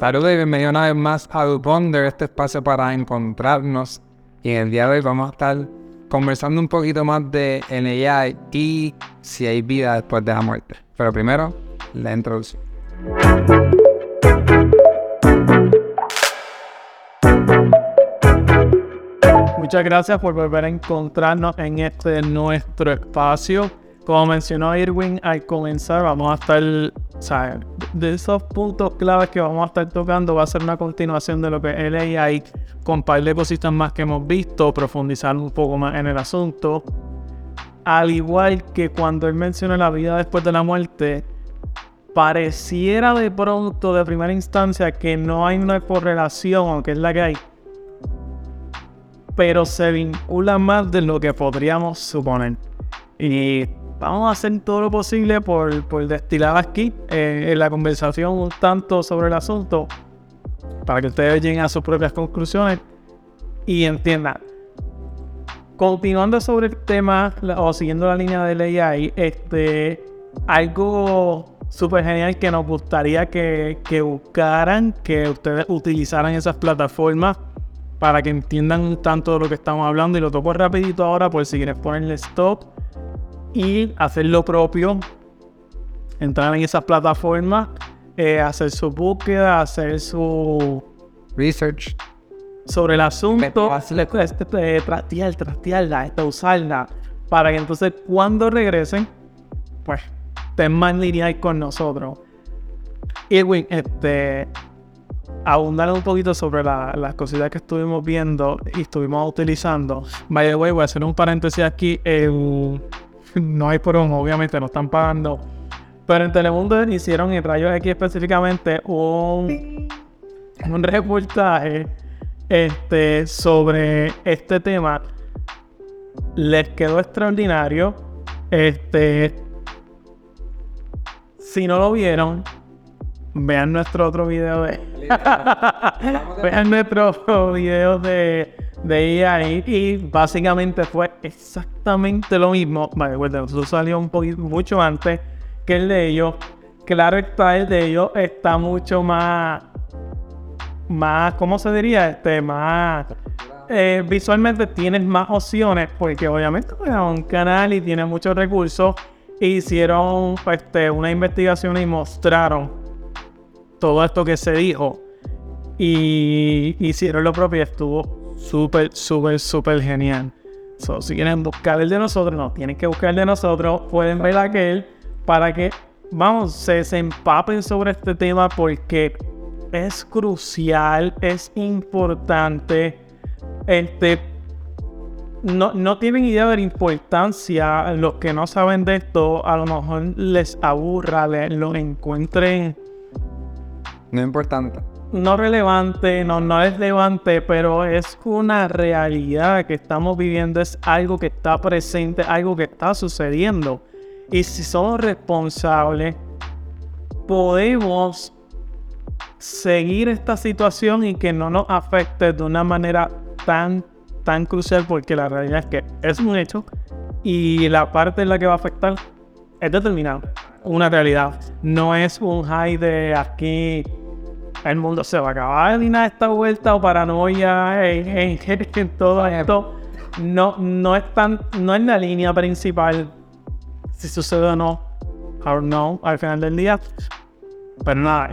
Saludos y bienvenidos una vez más a Wonder, este espacio para encontrarnos. Y en el día de hoy vamos a estar conversando un poquito más de AI y si hay vida después de la muerte. Pero primero, la introducción. Muchas gracias por volver a encontrarnos en este nuestro espacio. Como mencionó Irwin al comenzar, vamos a estar, de esos puntos claves que vamos a estar tocando, va a ser una continuación de lo que es el AI, con par de cositas más que hemos visto, profundizar un poco más en el asunto. Al igual que cuando él menciona la vida después de la muerte, pareciera de pronto, de primera instancia, que no hay una correlación, aunque es la que hay, pero se vincula más de lo que podríamos suponer. Y vamos a hacer todo lo posible por, por destilar aquí eh, en la conversación un tanto sobre el asunto para que ustedes lleguen a sus propias conclusiones y entiendan. Continuando sobre el tema o siguiendo la línea de ley ahí, este, algo súper genial que nos gustaría que, que buscaran, que ustedes utilizaran esas plataformas para que entiendan tanto de lo que estamos hablando y lo toco rapidito ahora por si quieres ponerle stop y hacer lo propio, entrar en esas plataformas, eh, hacer su búsqueda, hacer su research sobre el asunto, este, trastear, trastearla, este, usarla, para que entonces cuando regresen, pues estén más lineal con nosotros. Irwin, este, abundar un poquito sobre las cositas que estuvimos viendo y estuvimos utilizando. By the way, voy a hacer un paréntesis aquí. no hay por un, obviamente, no están pagando. Pero en Telemundo hicieron en Rayos X específicamente un, un reportaje este, sobre este tema. Les quedó extraordinario. Este, si no lo vieron, vean nuestro otro video de. vean nuestro video de, de AI y básicamente fue exactamente lo mismo. Vale, bueno, eso salió un poquito mucho antes que el de ellos. Claro está, el de ellos está mucho más. Más, ¿cómo se diría? Este, más. Eh, visualmente tienes más opciones porque obviamente es un canal y tiene muchos recursos. Hicieron este, una investigación y mostraron todo esto que se dijo. Y hicieron lo propio y estuvo súper, súper, súper genial. si quieren buscar el de nosotros, no, tienen que buscar el de nosotros. Pueden ver aquel para que, vamos, se, se empapen sobre este tema porque es crucial, es importante. Este, no, no, tienen idea de la importancia. Los que no saben de esto, a lo mejor les aburra, lo encuentren no importante. No relevante, no, no es relevante, pero es una realidad que estamos viviendo, es algo que está presente, algo que está sucediendo. Y si somos responsables, podemos seguir esta situación y que no nos afecte de una manera tan, tan crucial, porque la realidad es que es un hecho y la parte en la que va a afectar es determinada. Una realidad. No es un high de aquí el mundo se va a acabar ni nada esta vuelta o paranoia en, en, todo esto. No, no, es tan, no es la línea principal si sucede o no. I no al final del día. Pero nada,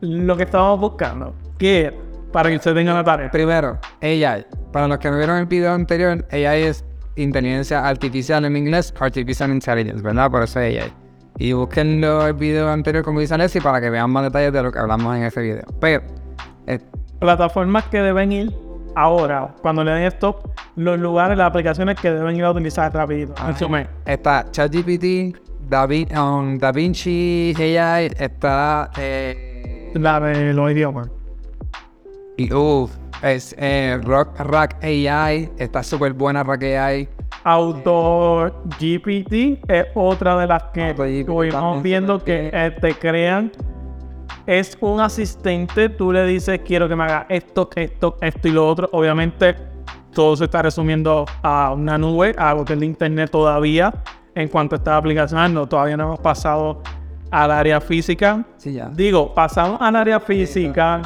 lo que estamos buscando, que para que usted tenga la tarea. Primero, AI. Para los que no vieron el video anterior, AI es inteligencia artificial en inglés, artificial intelligence, ¿verdad? Por eso es AI. Y busquen el video anterior como dice Alessi para que vean más detalles de lo que hablamos en ese video. Pero, eh, plataformas que deben ir ahora, cuando le den stop, los lugares, las aplicaciones que deben ir a utilizar rapidito. Está ChatGPT, um, DaVinci AI, está... Eh, la de los idiomas. Y uff, es eh, Rock Rack AI, está súper buena Rack AI. Auto GPT es otra de las que estuvimos viendo que eh, te crean. Es un asistente, tú le dices quiero que me haga esto, esto, esto y lo otro. Obviamente todo se está resumiendo a una nube, a algo que es de internet todavía. En cuanto a esta aplicación, no, todavía no hemos pasado al área física. Sí, ya. Digo, pasamos al área física,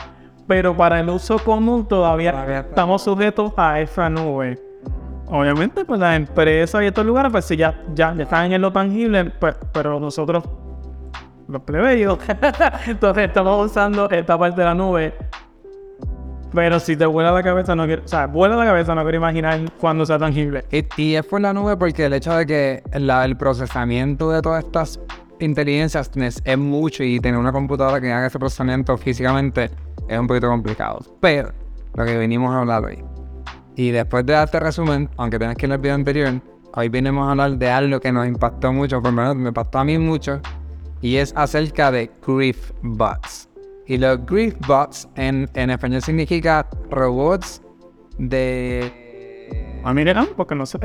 pero para el uso común todavía, Todavía estamos sujetos a esa nube. Obviamente, pues las empresas y estos lugares, pues sí, ya, ya, están en lo tangible, pues, pero nosotros, los plebeyos, entonces estamos usando esta parte de la nube. Pero si te vuela la cabeza, no quiero, o sea, vuela la cabeza, no quiero imaginar cuando sea tangible. Y, y es por la nube porque el hecho de que el procesamiento de todas estas inteligencias es mucho y tener una computadora que haga ese procesamiento físicamente es un poquito complicado. Pero lo que venimos a hablar hoy. Y después de este resumen, aunque tengas que ir al video anterior, hoy venimos a hablar de algo que nos impactó mucho, por lo menos me impactó a mí mucho, y es acerca de Grief Bots. Y los Grief Bots en, en español significa robots de A mí no, porque no sé.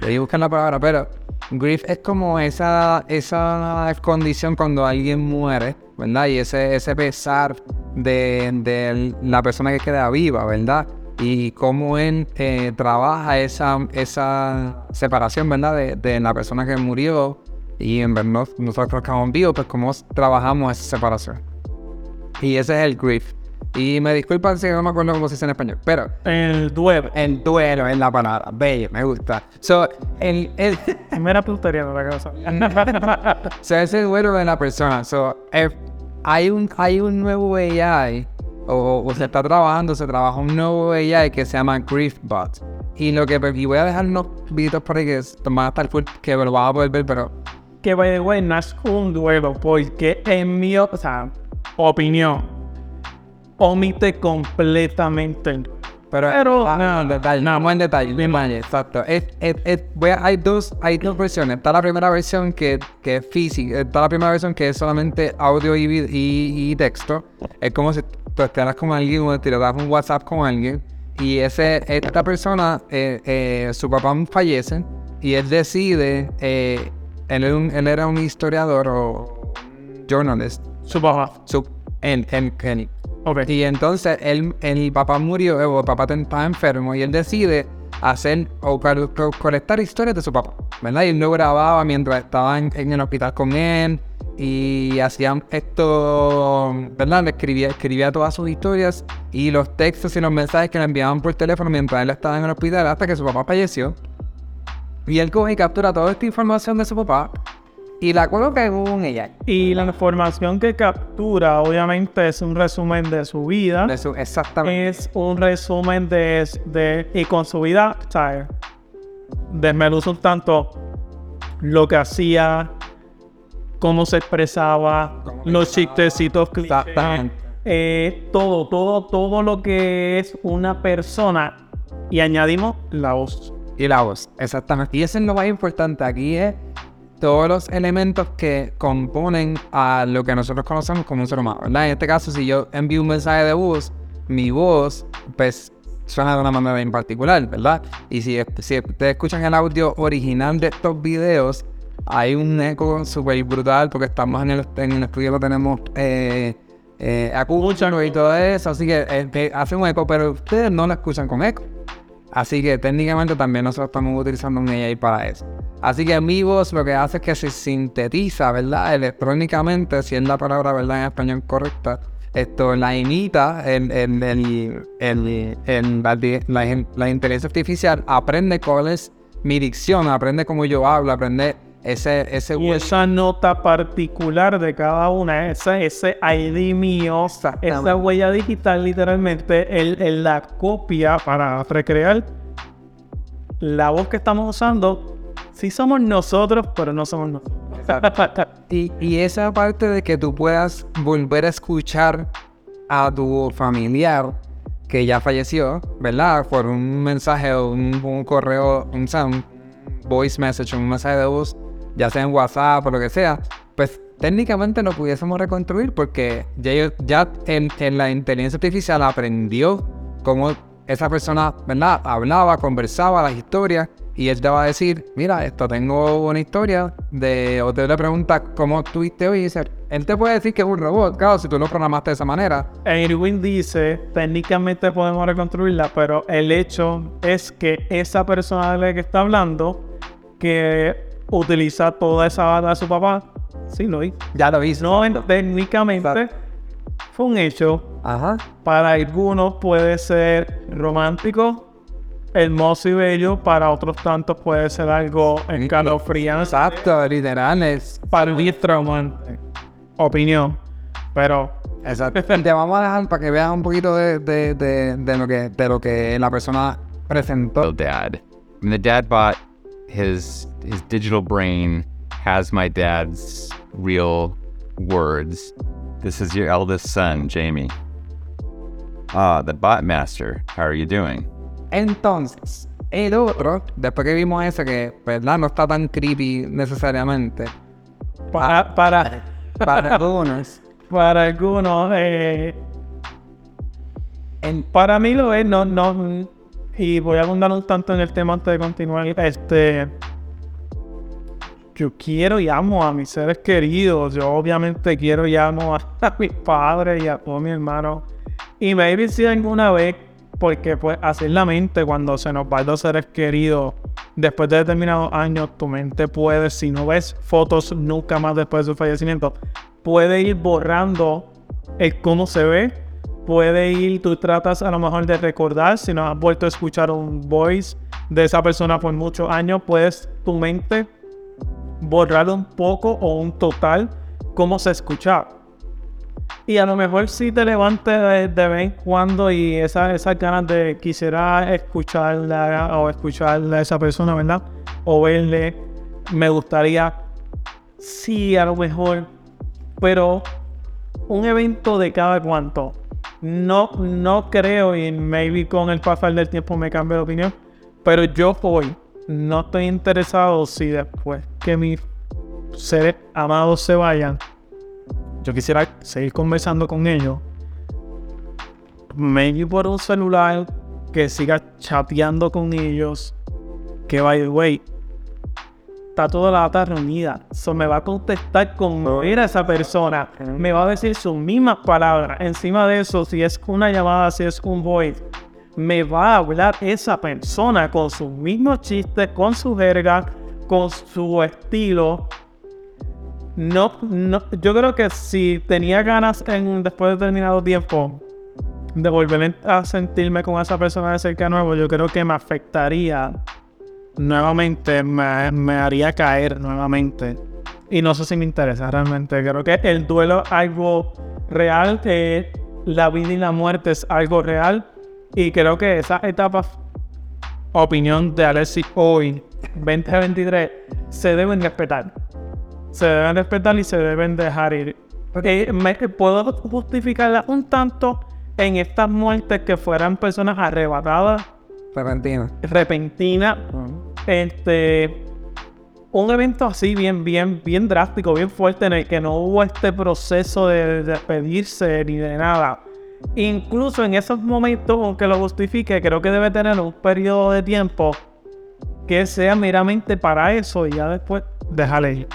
Debí buscar la palabra, pero grief es como esa, esa condición cuando alguien muere, ¿verdad? Y ese, ese pesar de, de la persona que queda viva, ¿verdad? Y cómo él eh, trabaja esa, esa separación, ¿verdad? De, de la persona que murió y en verdad nosotros que estamos vivos, pues cómo trabajamos esa separación. Y ese es el grief. Y me disculpan si no me acuerdo cómo se dice en español, pero El duelo. el duelo es la palabra. Bello, me gusta. So, el, el, Mera putería la cosa. so, ese duelo de la persona. So, eh, hay, un, hay un nuevo AI, o, se está trabajando, se trabaja un nuevo AI que se llama GriefBot. Y lo que y voy a dejar unos videos por ahí que es- van a estar full, que lo vas a poder ver, pero que by the way no es un duelo porque en mi o sea, opinión omite completamente el. Pero, Pero- ah, no, no, detalle, no, buen detalle, bien detalle, exacto. Es, es, es- voy a- hay, dos, hay dos versiones. Está la primera versión que, que es física, está la primera versión que es solamente audio y, y, y texto. Es como si tú estuvieras con alguien o te das un WhatsApp con alguien y ese, esta persona, eh, eh, su papá fallece y él decide, eh, él, era un- él era un historiador o journalist, Su papá. su, en, en, en- Y entonces él, el papá murió, o el papá estaba enfermo, y él decide hacer o co- co- colectar historias de su papá, ¿verdad? Y él lo grababa mientras estaba en, en el hospital con él, y hacían esto, ¿verdad? Le escribía, escribía todas sus historias y los textos y los mensajes que le enviaban por teléfono mientras él estaba en el hospital hasta que su papá falleció. Y él coge y captura toda esta información de su papá y la coloca en un AI. Y la información que captura, obviamente, es un resumen de su vida. De su- exactamente. Es un resumen de, de y con su vida, ¿sabes? Desmenuza un tanto lo que hacía, cómo se expresaba, Cómo los chistecitos, Exactamente. eh, todo, todo, todo lo que es una persona. Y añadimos la voz. Y la voz, exactamente. Y eso es lo más importante. Aquí es todos los elementos que componen a lo que nosotros conocemos como un ser humano, ¿verdad? En este caso, si yo envío un mensaje de voz, mi voz, pues, suena de una manera en particular, ¿verdad? Y si, si ustedes escuchan el audio original de estos videos, hay un eco súper brutal porque estamos en el, en el estudio, lo tenemos eh, eh, y todo eso, así que eh, eh, hace un eco, pero ustedes no lo escuchan con eco. Así que técnicamente también nosotros estamos utilizando un AI para eso. Así que mi voz lo que hace es que se sintetiza, ¿verdad? Electrónicamente, si es la palabra, ¿verdad? En español correcta. Esto la imita, el, el, el, la, la la inteligencia artificial aprende cuál es mi dicción, aprende cómo yo hablo, aprende ese, ese Y esa nota particular de cada una, ese, ese ID mío, esa huella digital, literalmente, él la copia para recrear la voz que estamos usando. Sí somos nosotros, pero no somos nosotros. Y, y esa parte de que tú puedas volver a escuchar a tu familiar que ya falleció, ¿verdad? Por un mensaje un, un correo, un, un voice message, un mensaje de voz, ya sea en WhatsApp o lo que sea, pues técnicamente lo pudiésemos reconstruir porque ya, ya en, en la inteligencia artificial aprendió cómo esa persona, ¿verdad? Hablaba, conversaba las historias y él te va a decir, mira, esto tengo una historia de, o te le pregunta cómo tuviste hoy y dice, él te puede decir que es un robot, claro, si tú lo programaste de esa manera. Irwin dice, técnicamente podemos reconstruirla, pero el hecho es que esa persona de la que está hablando, que utilizar toda esa bata de su papá. Sí, lo hizo. Ya lo hizo. No, técnicamente fue un hecho. Ajá. Para algunos puede ser romántico, hermoso y bello. Para otros tantos puede ser algo escalofriante. Exacto, literal. Es... Para mí es traumante. Opinión. Pero Exacto. Te vamos a dejar para que veas un poquito de, de, de, de lo que de lo que la persona presentó. dad. I mean, the dad bought his his digital brain has my dad's real words. This is your eldest son, Jamie. Ah, the bot master. How are you doing? Entonces, el otro, después que vimos ese que, ¿verdad? No está tan creepy necesariamente. para, para, Para algunos. para algunos, eh, en- para mí lo es, no, no, y voy a abundar un tanto en el tema antes de continuar. Este, yo quiero y amo a mis seres queridos. Yo obviamente quiero y amo a, a mis padres y a todos mis hermanos. Y maybe si alguna vez, porque pues así la mente cuando se nos van los seres queridos. Después de determinados años, tu mente puede, si no ves fotos nunca más después de su fallecimiento, puede ir borrando el cómo se ve. Puede ir, tú tratas a lo mejor de recordar, si no has vuelto a escuchar un voice de esa persona por muchos años, puedes tu mente borrar un poco o un total cómo se escuchaba. Y a lo mejor si te levantes de, de vez en cuando y esa- esas ganas de quisiera escucharla o escucharle a esa persona, ¿verdad? O verle, me gustaría, sí, a lo mejor, pero un evento de cada cuanto. No, no creo y maybe con el pasar del tiempo me cambie de opinión, pero yo hoy no estoy interesado si después que mis seres amados se vayan, yo quisiera seguir conversando con ellos. Maybe por un celular, que siga chateando con ellos. Que by the way, está toda la data reunida. So me va a contestar como era esa persona. Me va a decir sus mismas palabras. Encima de eso, si es una llamada, si es un voice, me va a hablar esa persona con sus mismos chistes, con su jerga, con su estilo. No, no, yo creo que si tenía ganas en, después de determinado tiempo de volver a sentirme con esa persona de cerca nuevo, yo creo que me afectaría nuevamente, me, me haría caer nuevamente. Y no sé si me interesa realmente. Creo que el duelo es algo real, que la vida y la muerte es algo real. Y creo que esa etapa, opinión de Alexis hoy, 2023, se deben respetar. Se deben respetar y se deben dejar ir. Eh, me, puedo justificarla un tanto en estas muertes que fueran personas arrebatadas, Repentino. repentinas. Este. Un evento así, bien, bien, bien drástico, bien fuerte, en el que no hubo este proceso de despedirse ni de nada. Incluso en esos momentos, aunque lo justifique, creo que debe tener un periodo de tiempo que sea meramente para eso y ya después déjale ir.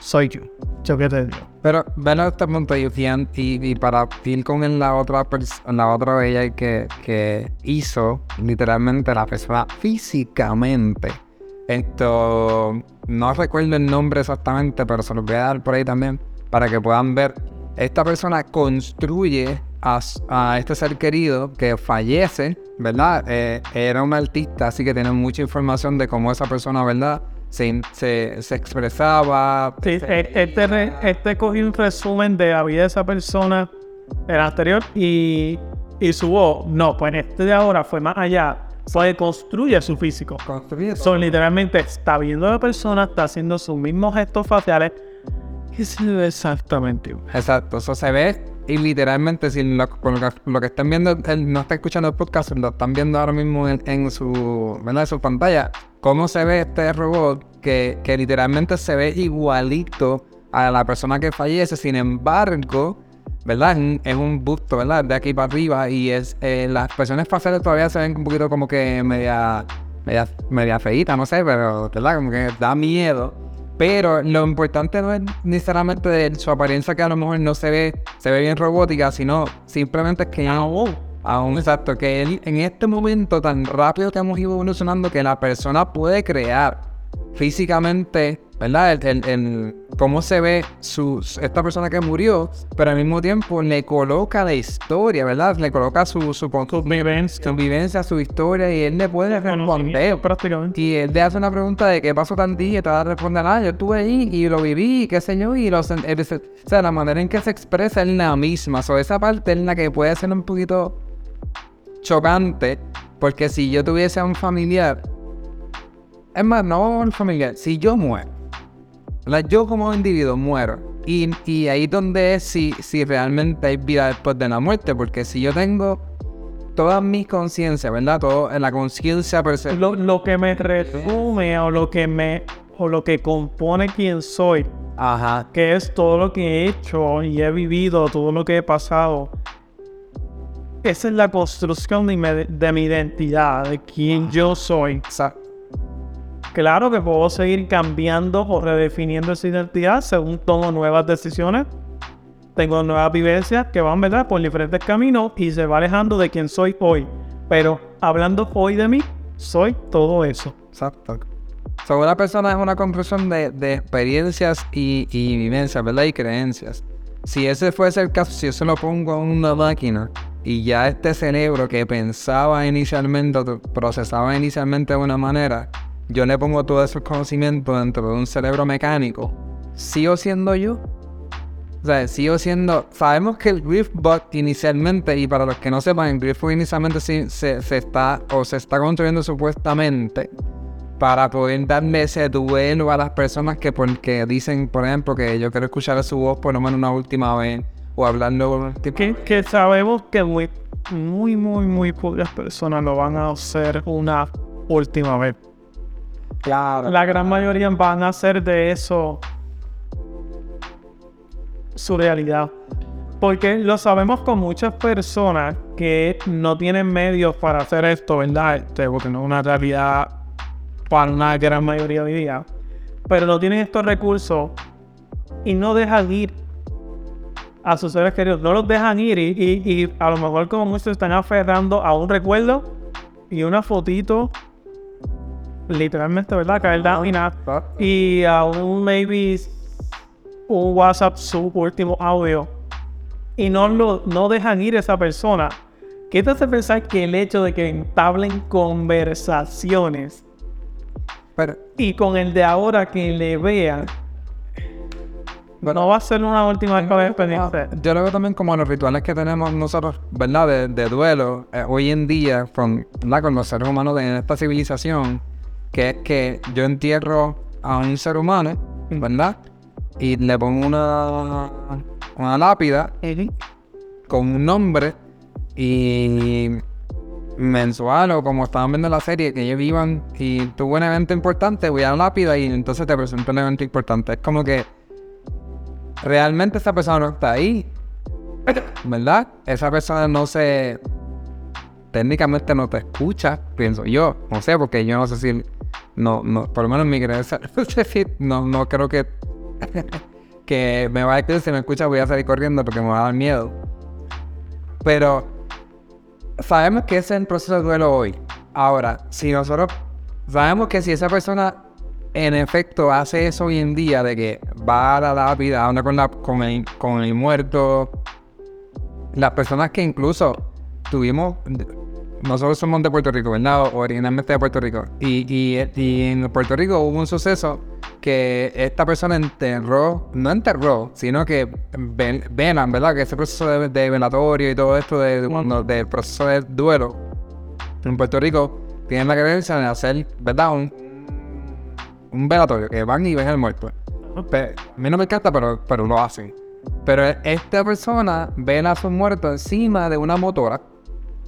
Soy yo. Yo qué te digo. Pero ven a este punto y, y, y para ir con la otra la otra ella que, que hizo literalmente la persona físicamente. Esto no recuerdo el nombre exactamente, pero se los voy a dar por ahí también para que puedan ver. Esta persona construye a, a este ser querido que fallece, ¿verdad? Eh, era un artista, así que tiene mucha información de cómo esa persona, ¿verdad? Se, se, se expresaba. Sí, e- este, este cogió un resumen de la vida de esa persona, el anterior, y, y su voz. No, pues este de ahora fue más allá. Fue construye su físico. Construye Son literalmente está viendo a la persona, está haciendo sus mismos gestos faciales y se ve exactamente igual. Exacto, eso se ve y literalmente si lo, lo, que, lo que están viendo, él no está escuchando el podcast, lo están viendo ahora mismo en, en su, ¿verdad? en su pantalla, cómo se ve este robot que, que literalmente se ve igualito a la persona que fallece, sin embargo, ¿verdad? Es un, busto, ¿verdad? De aquí para arriba y es eh, las expresiones faciales todavía se ven un poquito como que media, media, media no sé, pero, ¿verdad? Como que da miedo. Pero lo importante no es necesariamente su apariencia que a lo mejor no se ve, se ve bien robótica, sino simplemente que aún, aún exacto, que él, en este momento tan rápido que hemos ido evolucionando, que la persona puede crear físicamente, ¿verdad? El, el- el- cómo se ve su, esta persona que murió, pero al mismo tiempo le coloca la historia, ¿verdad? Le coloca su, su, su, Vivencia. su vivencia, su historia, y él le puede responder. Prácticamente. Y él le hace una pregunta de qué pasó tan día y te va a responder, ah, yo estuve ahí y lo viví, qué sé yo, y lo se- O sea, la manera en que se expresa es la misma. O esa parte es la que puede ser un poquito chocante, porque si yo tuviese a un familiar, es más, no un familiar, si yo muero, ¿verdad? yo como individuo muero, y, y ahí donde es si, si realmente hay vida después de la muerte, porque si yo tengo toda mi conciencia, ¿verdad? Todo en la conciencia Lo, lo que me resume o lo que me o lo que compone quién soy, Ajá. que es todo lo que he hecho y he vivido, todo lo que he pasado. Esa es la construcción de mi, de mi identidad, de quién yo soy. Exacto. Claro que puedo seguir cambiando o redefiniendo esa identidad según tomo nuevas decisiones. Tengo nuevas vivencias que van, ¿verdad?, por diferentes caminos y se va alejando de quién soy hoy. Pero hablando hoy de mí, soy todo eso. Exacto. Una persona es una conclusión de, de experiencias y, y vivencias, ¿verdad? Y creencias. Si ese fuese el caso, si yo se lo pongo a una máquina y ya este cerebro que pensaba inicialmente, procesaba inicialmente de una manera, yo le pongo todos esos conocimientos dentro de un cerebro mecánico, ¿sigo siendo yo? O sea, sigo siendo. Sabemos que el Griffbot inicialmente, y para los que no sepan, el Griffbot inicialmente se, se está o se está construyendo supuestamente para poder darle ese duelo a las personas que porque dicen, por ejemplo, que yo quiero escuchar su voz por lo menos una última vez o hablando tipo, Que, que sabemos que muy, muy, muy, muy pocas personas lo van a hacer una última vez. claro. La gran mayoría van a hacer de eso su realidad. Porque lo sabemos con muchas personas que no tienen medios para hacer esto, ¿verdad? Este, porque no es una realidad para una gran mayoría hoy día. Pero no tienen estos recursos y no dejan ir a sus seres queridos. No los dejan ir y, y- y a lo mejor como muchos están aferrando a un recuerdo y una fotito, literalmente, ¿verdad? Caer down y nada y a un maybe un WhatsApp su último audio y no lo no dejan ir a esa persona. ¿Qué te hace pensar que el hecho de que entablen conversaciones Pero, y con el de ahora que le vean no va a ser una última experiencia? yo lo veo también como los rituales que tenemos nosotros, ¿verdad? De, de duelo, eh, hoy en día, con, ¿verdad? con los seres humanos de esta civilización, que es que yo entierro a un ser humano, ¿verdad? Y le pongo una, una lápida con un nombre y mensual o como estaban viendo la serie, que ellos vivan y tuvo un evento importante, voy a la lápida y entonces te presento un evento importante. Es como que realmente esa persona no está ahí, ¿verdad? Esa persona no se... Técnicamente no te escucha, pienso yo. No sé, porque yo no sé si... No, no, por lo menos en mi creencia, no sé. No, no creo que... que me va a decir, si me escucha voy a salir corriendo porque me va a dar miedo. Pero sabemos que es el proceso de duelo hoy. Ahora, si nosotros sabemos que si esa persona en efecto hace eso hoy en día, de que va a la lápida, habla con, el, con el muerto, las personas que incluso tuvimos, nosotros somos de Puerto Rico, ¿verdad? Originalmente de Puerto Rico. Y, y en Puerto Rico hubo un suceso que esta persona enterró, no enterró, sino que ven- velan, ¿verdad? Que ese proceso de, de velatorio y todo esto de, del proceso de duelo en Puerto Rico tienen la creencia de hacer, ¿verdad? Un, un velatorio, que van y ven al muerto. Pe- a mí no me encanta, pero, pero lo hacen. Pero esta persona ven a su muerto encima de una motora,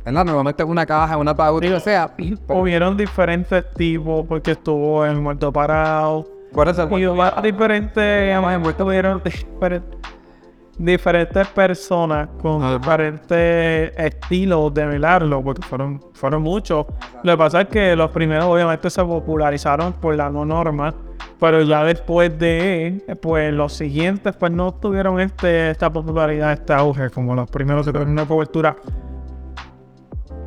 ¿verdad? Normalmente una caja, una ataúd, o sea. Hubieron diferentes tipos porque estuvo el muerto parado. Por eso, Y hubo diferentes, además, hubieron diferentes, diferentes personas con Ajá. diferentes estilos de velarlo, porque fueron, fueron muchos. Lo que pasa es que los primeros obviamente se popularizaron por la no norma, pero ya después de, pues los siguientes pues no tuvieron este, esta popularidad, este auge, como los primeros que tuvieron una cobertura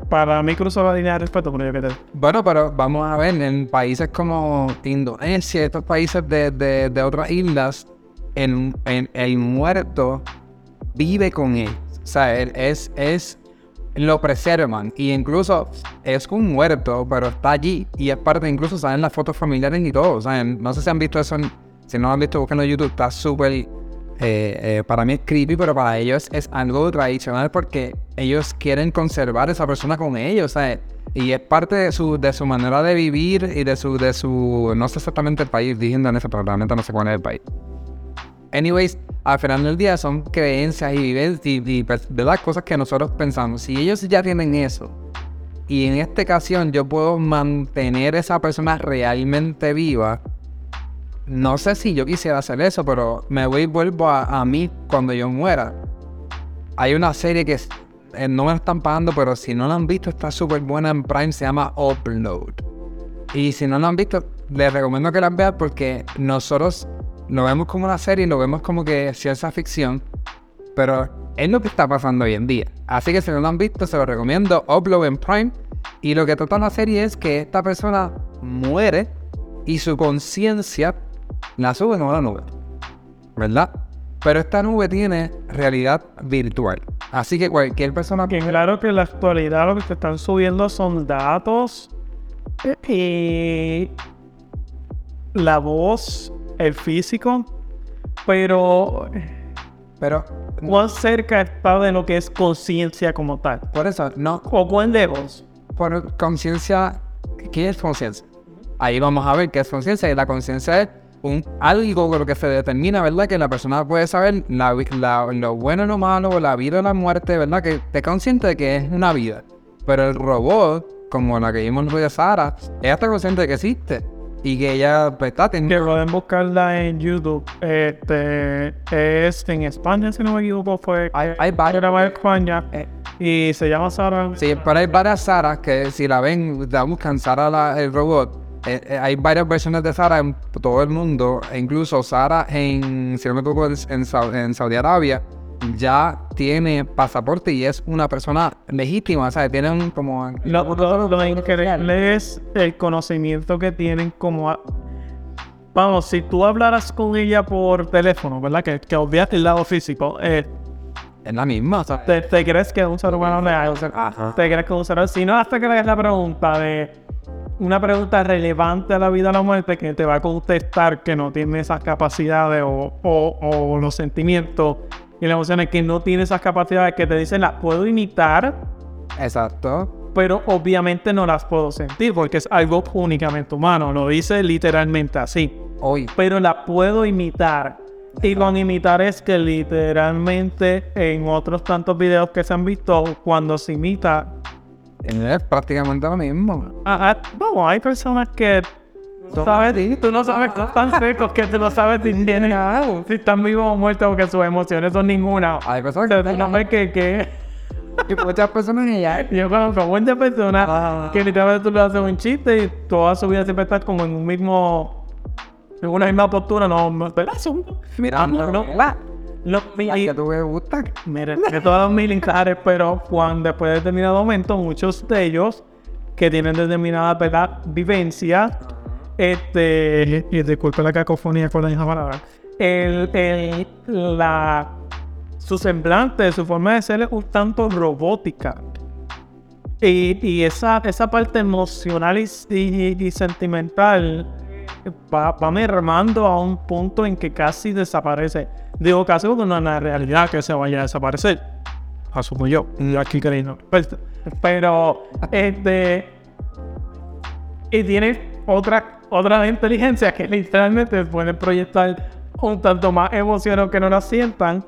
para mí línea de respeto con ello que te... Bueno, pero vamos a ver, en países como Indonesia, estos países de, de, de otras islas, el, el, muerto vive con él. O sea, él es, es, lo preservan. Y incluso es un muerto, pero está allí. Y es parte, incluso salen las fotos familiares y todo. O sea, no sé si han visto eso, si no lo han visto, en YouTube. Está súper, eh, eh, para mí es creepy, pero para ellos es algo tradicional porque ellos quieren conservar a esa persona con ellos. Sea, y es parte de su, de su manera de vivir y de su, de su, no sé exactamente el país, dije Indonesia, pero realmente no sé cuál es el país. Anyways, al final del día son creencias y vivencias y, pues, de las cosas que nosotros pensamos. Si ellos ya tienen eso, y en esta ocasión yo puedo mantener esa persona realmente viva, no sé si yo quisiera hacer eso, pero me voy y vuelvo a, mí cuando yo muera. Hay una serie que eh, no me están pagando, pero si no la han visto, está súper buena en Prime, se llama Upload. Y si no la han visto, les recomiendo que la vean porque nosotros lo vemos como una serie y lo vemos como que ciencia ficción, pero es lo que está pasando hoy en día. Así que si no lo han visto, se lo recomiendo. Upload en Prime. Y lo que trata la serie es que esta persona muere y su conciencia la sube a la nube. ¿Verdad? Pero esta nube tiene realidad virtual. Así que cualquier persona Que claro que en la actualidad lo que te están subiendo son datos y la voz, el físico, pero Pero cuán cerca está de lo que es conciencia como tal. por eso, no. O cuán lejos. Por conciencia, ¿qué es conciencia? Ahí vamos a ver qué es conciencia. Y la conciencia es un, algo con lo que se determina, ¿verdad? Que la persona puede saber la la- lo bueno y lo malo, la vida o la muerte, ¿verdad? Que esté consciente de que es una vida. Pero el robot, como la que vimos en de Sara, ella está consciente de que existe. Y que ella, pues, está Que teniendo... pueden buscarla en YouTube. Este es en España, si no me equivoco, fue Hay, grabada en España. eh, Y se llama Sara. Sí, pero hay varias Saras que si la ven, la buscan Sara la- el robot. Eh, eh, hay varias versiones de Sara en todo el mundo. E incluso Sara en, si no me equivoco, en, Sau- en Saudi Arabia ya tiene pasaporte y es una persona legítima. O sea, tienen como... Lo, lo- lo increíble es el conocimiento que tienen como... a- Vamos, si tú hablaras con ella por teléfono, ¿verdad? Que, que obviaste el lado físico. eh, Es la misma. O sea, ¿te, te crees que es un ser humano real? ¿Te crees que es un ser humano? Si no, hasta que le hagas la pregunta de... Una pregunta relevante a la vida o la muerte que te va a contestar que no tiene esas capacidades o, o- o los sentimientos y las emociones que no tiene esas capacidades que te dicen las puedo imitar, Exacto. pero obviamente no las puedo sentir porque es algo únicamente humano, lo dice literalmente así, Hoy. pero la puedo imitar. Y con imitar es que literalmente en otros tantos videos que se han visto, cuando se imita, Es prácticamente lo mismo. ah, ah, vamos, hay personas que tú sabes, tú no sabes que están secos, que tú no sabes si tienen si están vivos o muertos porque sus emociones son ninguna. Hay personas que... no que, que y muchas personas ya... Yo conozco muchas personas Ah. que literalmente tú le haces un chiste y toda su vida siempre están como en un mismo. en una misma postura, no. no, Mira, no, no, no, mi- que tú me gusta. Mire, que todos los militares, pero cuando después de determinado momento, muchos de ellos que tienen determinada ¿verdad? vivencia, este, y disculpe la cacofonía con la misma palabra, el, el- la, su semblante, su forma de ser es un tanto robótica. Y, y esa, esa parte emocional y, y- y sentimental va, va mermando a un punto en que casi desaparece. Digo casi porque no es la realidad que se vaya a desaparecer. Asumo yo, aquí creyendo. Pero, pero, este. Y tiene otra, otra inteligencia que literalmente puede proyectar un tanto más emociones que no las sientan.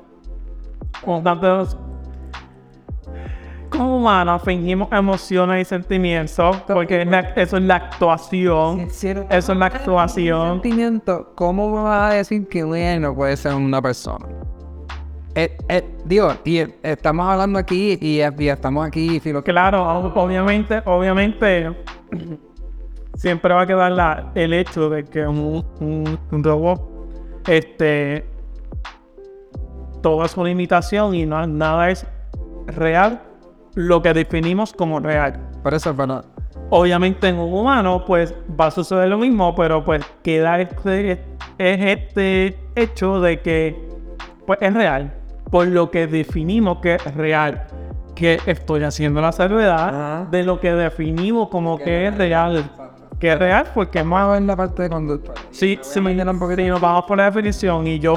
Un tanto como humanos fingimos emociones y sentimientos, porque es la- eso es la actuación. Eso es la actuación. Sentimiento, ¿cómo me vas a decir que AI no puede ser una persona? Eh, eh, digo, y eh, estamos hablando aquí y, y estamos aquí Claro, ob- obviamente, obviamente, siempre va a quedar la- el hecho de que un, un- un robot, este, todo es una imitación y no, nada es real lo que definimos como real. Por eso, bueno, Obviamente en un humano pues va a suceder lo mismo, pero pues queda este, es este hecho de que pues es real, por lo que definimos que es real, que estoy haciendo la salvedad Ajá. de lo que definimos como que es real, que es real porque es más vamos a ver la parte de conducta. si, si, me- si nos vamos por la definición y yo,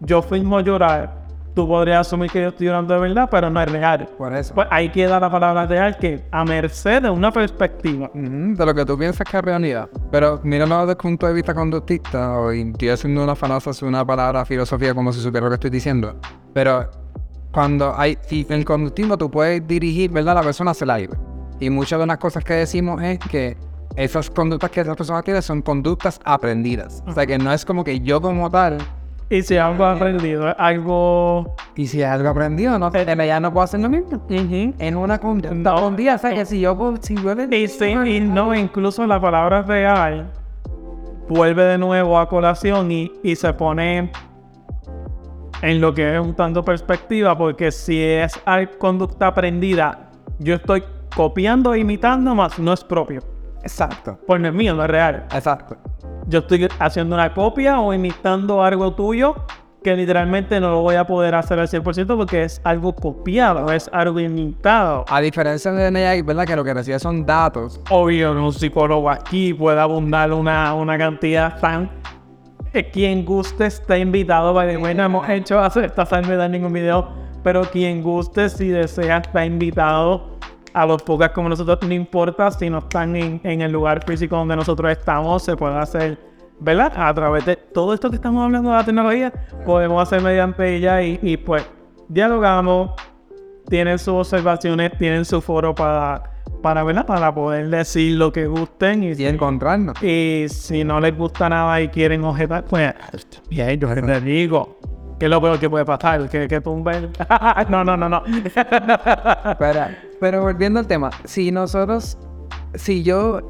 yo firmo llorar, tú podrías asumir que yo estoy llorando de verdad, pero no es real. Por eso. Pues ahí queda la palabra real que a merced de una perspectiva. De lo que tú piensas que es realidad. Pero míralo desde el punto de vista conductista, o estoy haciendo una falacia una palabra filosofía como si supiera lo que estoy diciendo. Pero cuando hay, en el conductismo tú puedes dirigir, ¿verdad? La persona hacia el aire. Y muchas de las cosas que decimos es que esas conductas que esas personas tienen son conductas aprendidas. O sea que no es como que yo como tal, Y si algo aprendido, es algo... y si algo aprendido, no sé, ya no puedo hacer lo mismo. En una conducta. Un día, o sea que si yo, si yo le Y, sí, y no, incluso la palabra real vuelve de nuevo a colación y, y se pone en lo que es un tanto perspectiva, porque si es conducta aprendida, yo estoy copiando e imitando, más no es propio. Exacto. Pues no es mío, no es real. Exacto. Yo estoy haciendo una copia o imitando algo tuyo que literalmente no lo voy a poder hacer al 100% porque es algo copiado, es algo imitado. A diferencia de NAI, ¿verdad? Que lo que recibe son datos. Obvio, un psicólogo aquí puede abundar una, una cantidad tan... Quien guste está invitado, by the way, no hemos hecho hacer esta salvedad en ningún video, pero quien guste, si desea, está invitado a los podcasts como nosotros, no importa si no están en, en el lugar físico donde nosotros estamos, se puede hacer, ¿verdad? A través de todo esto que estamos hablando de la tecnología, podemos hacer mediante ella y, y pues dialogamos, tienen sus observaciones, tienen su foro para, para, ¿verdad? para poder decir lo que gusten y, Y encontrarnos. y si no les gusta nada y quieren objetar, pues bien, yo les digo. Que es lo peor que puede pasar, que, que tumben. no, no, no, no. Pero, pero volviendo al tema, si nosotros, si yo,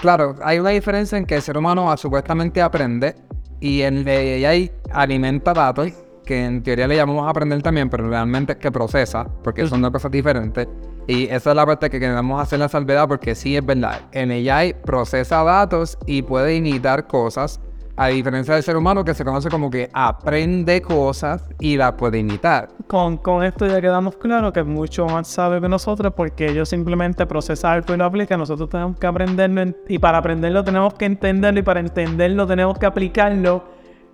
claro, hay una diferencia en que el ser humano supuestamente aprende y el AI alimenta datos, que en teoría le llamamos aprender también, pero realmente es que procesa, porque son dos cosas diferentes. Y esa es la parte que queremos hacer la salvedad, porque sí es verdad, en AI procesa datos y puede imitar cosas, a diferencia del ser humano que se conoce como que aprende cosas y las puede imitar. Con, con esto ya quedamos claros que es mucho más sabio que nosotros porque ellos simplemente procesan algo y lo aplican. Nosotros tenemos que aprenderlo en- y para aprenderlo tenemos que entenderlo y para entenderlo tenemos que aplicarlo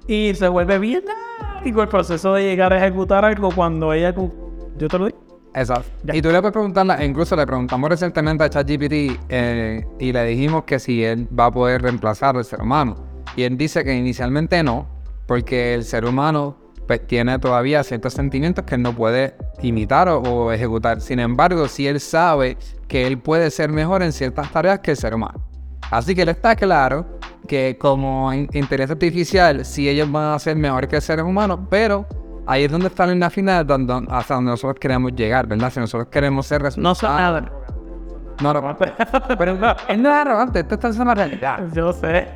y se vuelve bien digo el proceso de llegar a ejecutar algo cuando ella... Yo te lo digo. Exacto. Y tú le puedes preguntarla, incluso le preguntamos recientemente a ChatGPT eh, y le dijimos que si él va a poder reemplazar al ser humano. Y él dice que inicialmente no, porque el ser humano pues, tiene todavía ciertos sentimientos que él no puede imitar o, o ejecutar. Sin embargo, si él sabe que él puede ser mejor en ciertas tareas que el ser humano. Así que él está claro que como in- inteligencia artificial, sí ellos van a ser mejor que seres humanos, pero ahí es donde está la final donde, hasta donde nosotros queremos llegar, ¿verdad? Si nosotros queremos ser No resultados. son nada. No, no, pero él no es arrogante, esto está en la realidad. Yo sé.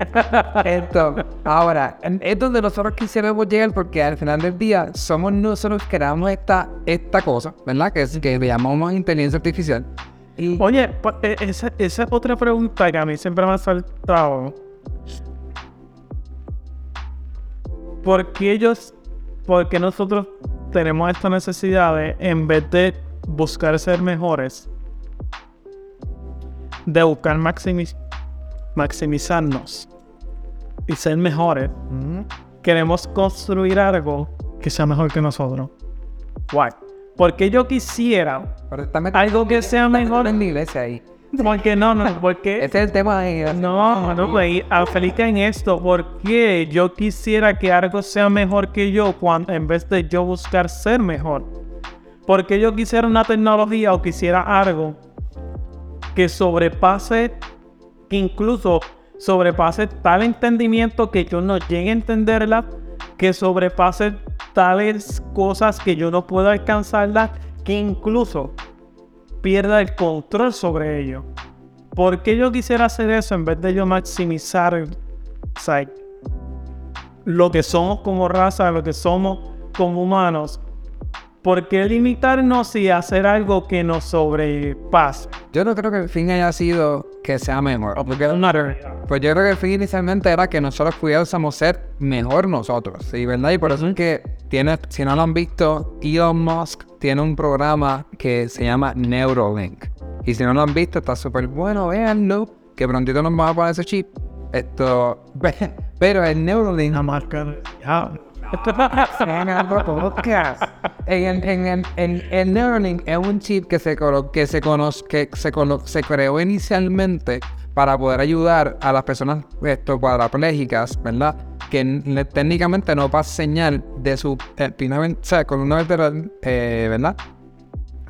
Esto, ahora, es donde nosotros quisiéramos llegar porque al final del día somos nosotros que creamos esta, esta cosa, ¿verdad? Que es que le llamamos inteligencia artificial. Y Oye, pues, e- esa, esa es otra pregunta que a mí siempre me ha saltado. ¿Por qué ellos, por qué nosotros tenemos esta necesidad de, en vez de buscar ser mejores, de buscar maximi- maximizarnos y ser mejores, queremos construir algo que sea mejor que nosotros? Why? Porque yo quisiera pero está metido algo que sea mejor en la iglesia ahí. porque no, no, porque Ese es el tema de... no, no, güey, aplica en esto, porque yo quisiera que algo sea mejor que yo cuando en vez de yo buscar ser mejor. Porque yo quisiera una tecnología o quisiera algo que sobrepase, que incluso sobrepase tal entendimiento que yo no llegue a entenderla, que sobrepase tales cosas que yo no puedo alcanzarlas, que incluso pierda el control sobre ello. ¿Por qué yo quisiera hacer eso en vez de yo maximizar lo que somos como raza, lo que somos como humanos? ¿Por qué limitarnos y hacer algo que nos sobrepase? Yo no creo que el fin haya sido que sea mejor. Porque, pues yo creo que el fin inicialmente era que nosotros pudiésemos ser mejor nosotros, ¿sí? ¿Verdad? Y por eso es que tiene, si no lo han visto, Elon Musk tiene un programa que se llama Neuralink. Y si no lo han visto, está súper bueno, véanlo, que prontito nos vamos a poner ese chip. Esto, pero el Neuralink... La marca de... en, en, en, en, Neuralink es un chip que se, que se, conoce, que se, se creó inicialmente para poder ayudar a las personas esto, cuadraplégicas, ¿verdad? Que técnicamente no pasa señal de su eh, o sea, con una vertebral, eh, ¿verdad?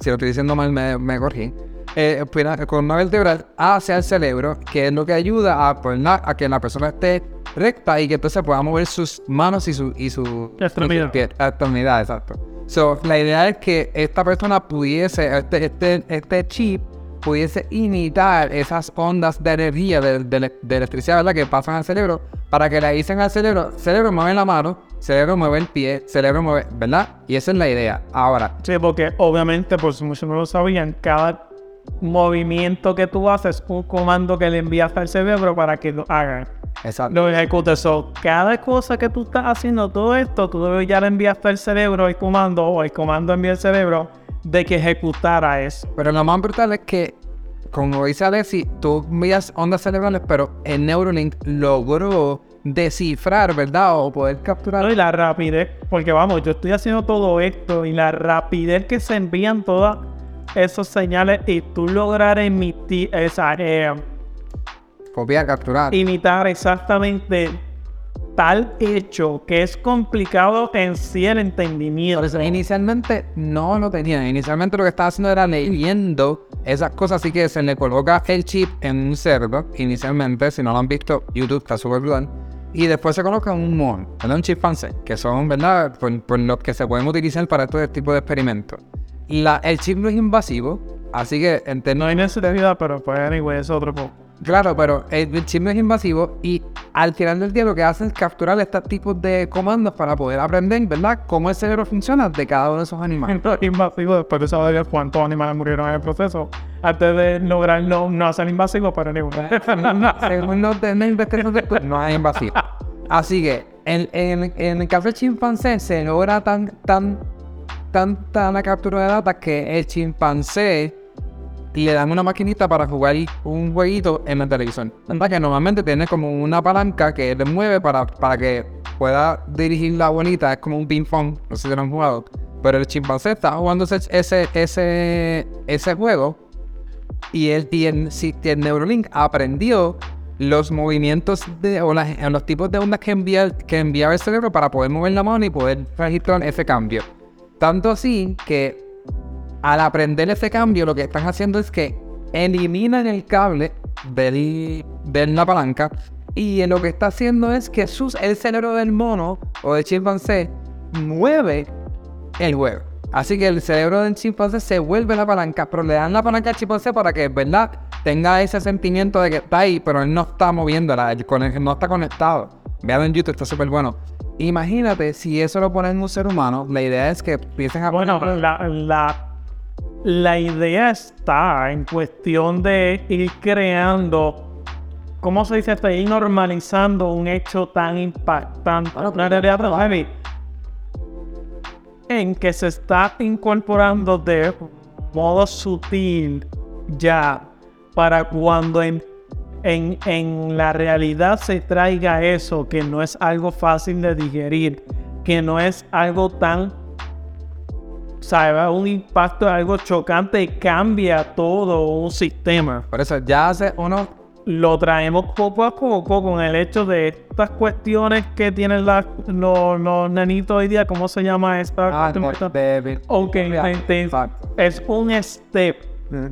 Si lo estoy diciendo mal, me, me corrí. Eh, con una vertebral hacia el cerebro, que es lo que ayuda a, pues, a que la persona esté recta y que entonces pueda mover sus manos y su, y su extremidad. extremidad, exacto. So, la idea es que esta persona pudiese, este, este, este chip pudiese imitar esas ondas de energía, de, de, electricidad, ¿verdad? Que pasan al cerebro, para que le dicen al cerebro, cerebro mueve la mano, cerebro mueve el pie, cerebro mueve, ¿verdad? Y esa es la idea. Ahora. Sí, porque obviamente, por si muchos no lo sabían, cada movimiento que tú haces, un comando que le envías al cerebro para que lo haga. Exacto. Lo ejecute. So, cada cosa que tú estás haciendo, todo esto, tú ya le enviaste al cerebro el comando, o el comando envía al cerebro de que ejecutara eso. Pero lo más brutal es que, como dice Alexi, tú envías ondas cerebrales, pero el Neuralink logró descifrar, ¿verdad? O poder capturar. y la rapidez, porque vamos, yo estoy haciendo todo esto y la rapidez que se envían todas esos señales y tú lograr emitir esa eh, copiar, capturar, imitar exactamente tal hecho que es complicado en sí el entendimiento. inicialmente no lo tenía. Inicialmente lo que estaba haciendo era leyendo esas cosas, así que se le coloca el chip en un cerdo. Inicialmente, si no lo han visto, YouTube está súper brutal. Y después se coloca un mono, un chimpancé, que son, ¿verdad? Por, por los que se pueden utilizar para este tipo de experimentos el chip no es invasivo, así que en No hay necesidad, pero pues anyway, es otro poco. Claro, pero el, chip no es invasivo y al final del día lo que hacen es capturar estos tipos de comandos para poder aprender, ¿verdad? Cómo el cerebro funciona de cada uno de esos animales. No es invasivo, después de saber cuántos animales murieron en el proceso, antes de lograr no, no hacer invasivo, pero ni Según los de no es invasivo. Así que en, en, en el caso del chimpancé se logra tan, tan tanta la captura de datos que el chimpancé le dan una maquinita para jugar un jueguito en la televisión. Que normalmente tiene como una palanca que le mueve para, para que pueda dirigir la bolita. Es como un ping pong, no sé si lo han jugado. Pero el chimpancé está jugando ese, ese, ese, juego y el, y el, el Neuralink aprendió los movimientos de, o los tipos de ondas que envía, que el cerebro para poder mover la mano y poder registrar ese cambio. Tanto así que al aprender ese cambio, lo que están haciendo es que eliminan el cable de la palanca y lo que está haciendo es que sus, el cerebro del mono o del chimpancé mueve el juego. Así que el cerebro del chimpancé se vuelve la palanca, pero le dan la palanca al chimpancé para que, ¿verdad? Tenga ese sentimiento de que está ahí, pero él no está moviéndola, él no está conectado. Vean en YouTube, está súper bueno. Imagínate si eso lo ponen en un ser humano, la idea es que empiecen a... Bueno, la, la, la idea está en cuestión de ir creando, ¿cómo se dice? Estoy normalizando un hecho tan impactante, una realidad heavy, en que se está incorporando de modo sutil ya para cuando en en, la realidad se traiga eso, que no es algo fácil de digerir, que no es algo tan, sabe, un impacto, algo chocante cambia todo un sistema. Por eso ya hace uno... Lo traemos poco a poco con el hecho de estas cuestiones que tienen los, los nenitos hoy día, ¿cómo se llama esta? Ah, ok, es un step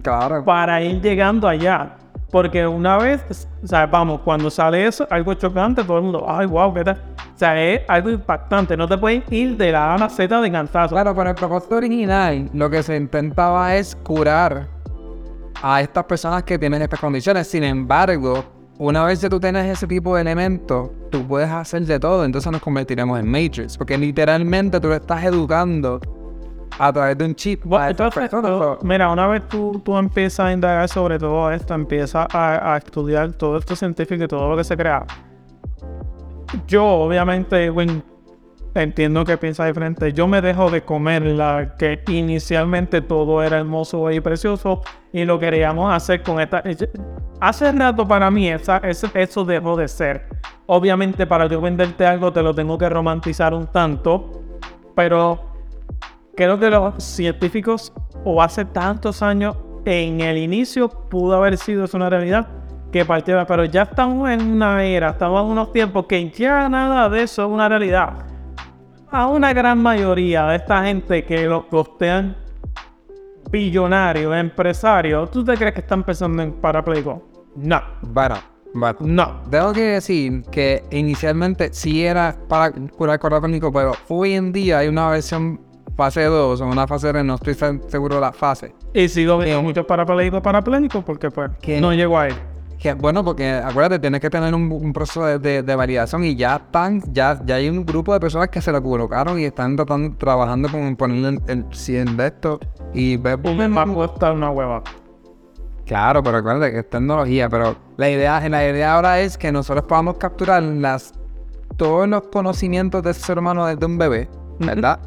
claro. para ir llegando allá. Porque una vez, o sea, vamos, cuando sale eso, algo chocante, todo el mundo, ay, wow, ¿qué tal? O sea, es algo impactante. No te puedes ir de la A a la Z de cansazo. Claro, pero el propósito original, lo que se intentaba es curar a estas personas que tienen estas condiciones. Sin embargo, una vez que tú tienes ese tipo de elementos, tú puedes hacer de todo. Entonces nos convertiremos en Matrix. Porque literalmente tú estás educando a través de un chip. Bueno, entonces, personas. mira, una vez tú, tú empiezas a indagar sobre todo esto, empiezas a, a estudiar todo esto científico y todo lo que se crea. Yo, obviamente, bueno, entiendo que piensas diferente. Yo me dejo de comer la que inicialmente todo era hermoso y precioso y lo queríamos hacer con esta. Hace rato para mí esa, eso dejó de ser. Obviamente, para yo venderte algo, te lo tengo que romantizar un tanto, pero creo que los científicos o hace tantos años en el inicio pudo haber sido eso una realidad que partió, pero ya estamos en una era, estamos en unos tiempos que ya nada de eso es una realidad. A una gran mayoría de esta gente que los costean billonarios, empresarios, ¿tú te crees que están pensando en parapléjico? No, Bueno, bueno. no. Tengo que decir que inicialmente sí era para curar coronónico, pero hoy en día hay una versión fase 2 o una fase 3, no estoy se- seguro de la fase. Y sigo viendo muchos parapléjicos parapléjicos porque pues ¿Qué? no llegó a él. Que, bueno, porque acuérdate, tienes que tener un, un proceso de, de- de validación y ya están, ya, ya hay un grupo de personas que se lo colocaron y están tratando, trabajando con ponerle el, el 100 de esto y ver... Un mes más cuesta una hueva. Claro, pero acuérdate que es tecnología, pero la idea, la idea ahora es que nosotros podamos capturar las, todos los conocimientos de ese ser humano desde un bebé, ¿verdad?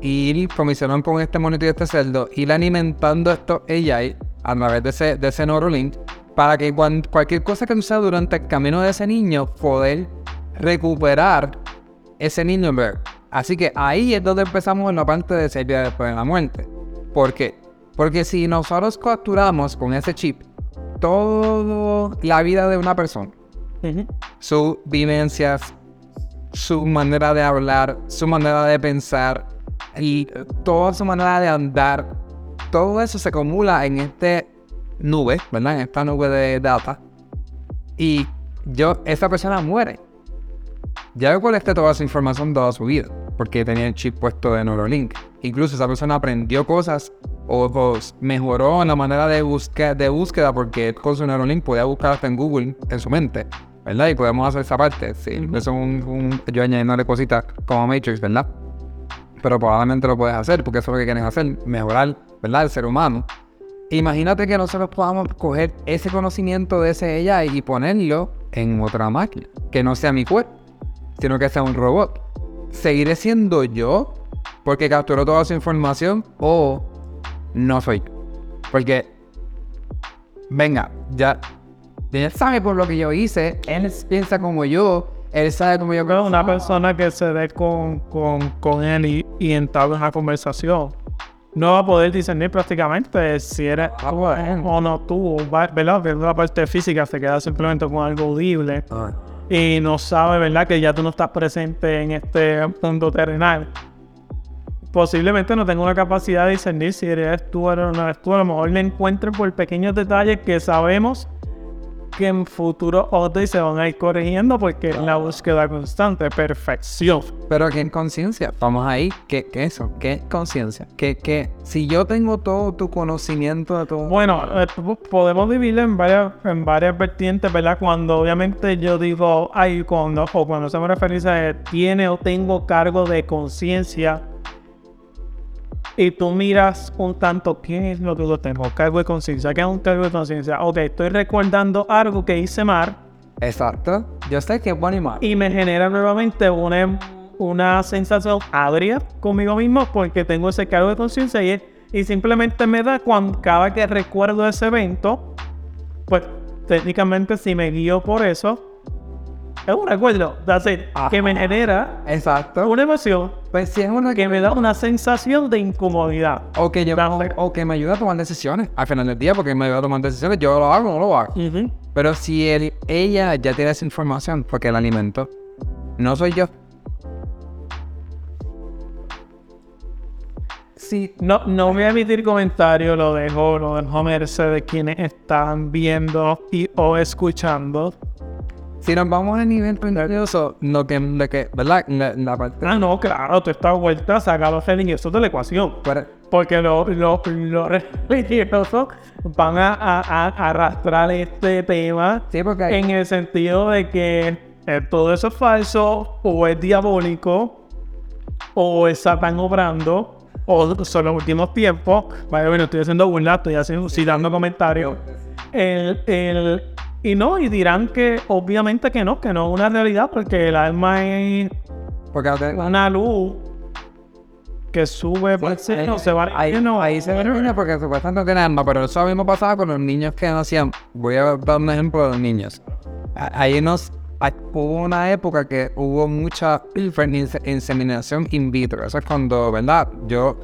Ir, como hicieron con este monito y este cerdo, ir alimentando estos AI a través de ese, de ese Neuralink para que cualquier cosa que suceda durante el camino de ese niño, poder recuperar ese niño. Así que ahí es donde empezamos en la parte de ser vida después de la muerte. ¿Por qué? Porque si nosotros capturamos con ese chip toda la vida de una persona, sus vivencias, su manera de hablar, su manera de pensar y eh, toda su manera de andar, todo eso se acumula en esta nube, ¿verdad? En esta nube de data. Y yo, esa persona muere. Ya yo colecté toda esa información toda su vida, porque tenía el chip puesto de Neuralink. Incluso esa persona aprendió cosas o, o mejoró en la manera de, busca, de búsqueda, porque con su Neuralink podía buscar hasta en Google en su mente, ¿verdad? Y podemos hacer esa parte. Sí, eso es un, un- yo añadiéndole cositas como Matrix, ¿verdad? Pero probablemente lo puedes hacer, porque eso es lo que quieren hacer, mejorar, ¿verdad? El ser humano. Imagínate que nosotros podamos coger ese conocimiento de ese AI y ponerlo en otra máquina, que no sea mi cuerpo, sino que sea un robot. ¿Seguiré siendo yo porque capturó toda su información o no soy yo? Porque, venga, ya, él sabe por lo que yo hice, él piensa como yo, él sabe como yo. Pero una persona que se dé con, con, con él y, y entable una conversación no va a poder discernir prácticamente si eres Ah, bueno. o no tú, ¿verdad? Que la parte física se queda simplemente con algo audible Ah, y no sabe, ¿verdad? Que ya tú no estás presente en este mundo terrenal. Posiblemente no tenga una capacidad de discernir si eres tú o no eres tú. A lo mejor le encuentren por pequeños detalles que sabemos que en futuros updates se van a ir corrigiendo porque es la búsqueda constante, perfección. Pero ¿qué es conciencia? Vamos ahí. ¿Qué, qué es eso? ¿Qué es conciencia? ¿Qué, qué? Si yo tengo todo tu conocimiento de todo... Bueno, eh, po- podemos dividirlo en varias, en varias vertientes, ¿verdad? Cuando obviamente yo digo, ay, cuando, o cuando se me refiere a tiene o tengo cargo de conciencia, y tú miras un tanto, ¿qué es lo que yo tengo? Cargo de conciencia, ¿qué es un cargo de conciencia? Ok, estoy recordando algo que hice mal Exacto. Yo sé que es bueno y malo. y me genera nuevamente una, una sensación agria conmigo mismo porque tengo ese cargo de conciencia y, y simplemente me da cuando cada que recuerdo ese evento, pues técnicamente si me guío por eso, es un recuerdo, that's it, que me genera Exacto. una emoción Pues si es una que me da una sensación de incomodidad. O que, yo, o, o que me ayuda a tomar decisiones al final del día, porque me ayuda a tomar decisiones. Yo lo hago o no lo hago. Pero si él, ella ya tiene esa información, porque el alimento no soy yo. Sí, No, no voy a emitir comentarios, lo dejo, lo dejo a merced de quienes están viendo y o escuchando. Si nos vamos a nivel religioso, lo que, lo que ¿verdad? La, la parte. Ah, no, claro, tú estás vuelta a sacar los religiosos de la ecuación. Porque los los- los religiosos van a, a- a arrastrar este tema Sí, porque hay- en el sentido de que eh, todo eso es falso, o es diabólico, o es Satán obrando, o son los últimos tiempos, vaya, bueno, estoy haciendo burla, estoy haciendo, sí, dando comentarios. El, el, y no, y dirán que obviamente que no, que no es una realidad, porque el alma es Porque una luz que sube por el cielo, se va ahí, no, ahí se el niño porque supuestamente no tiene alma, pero eso mismo pasaba con los niños que nacían. Voy a dar un ejemplo de los niños. A- Ahí nos a- hubo una época que hubo mucha inse- inseminación in vitro. Eso es cuando, ¿verdad? Yo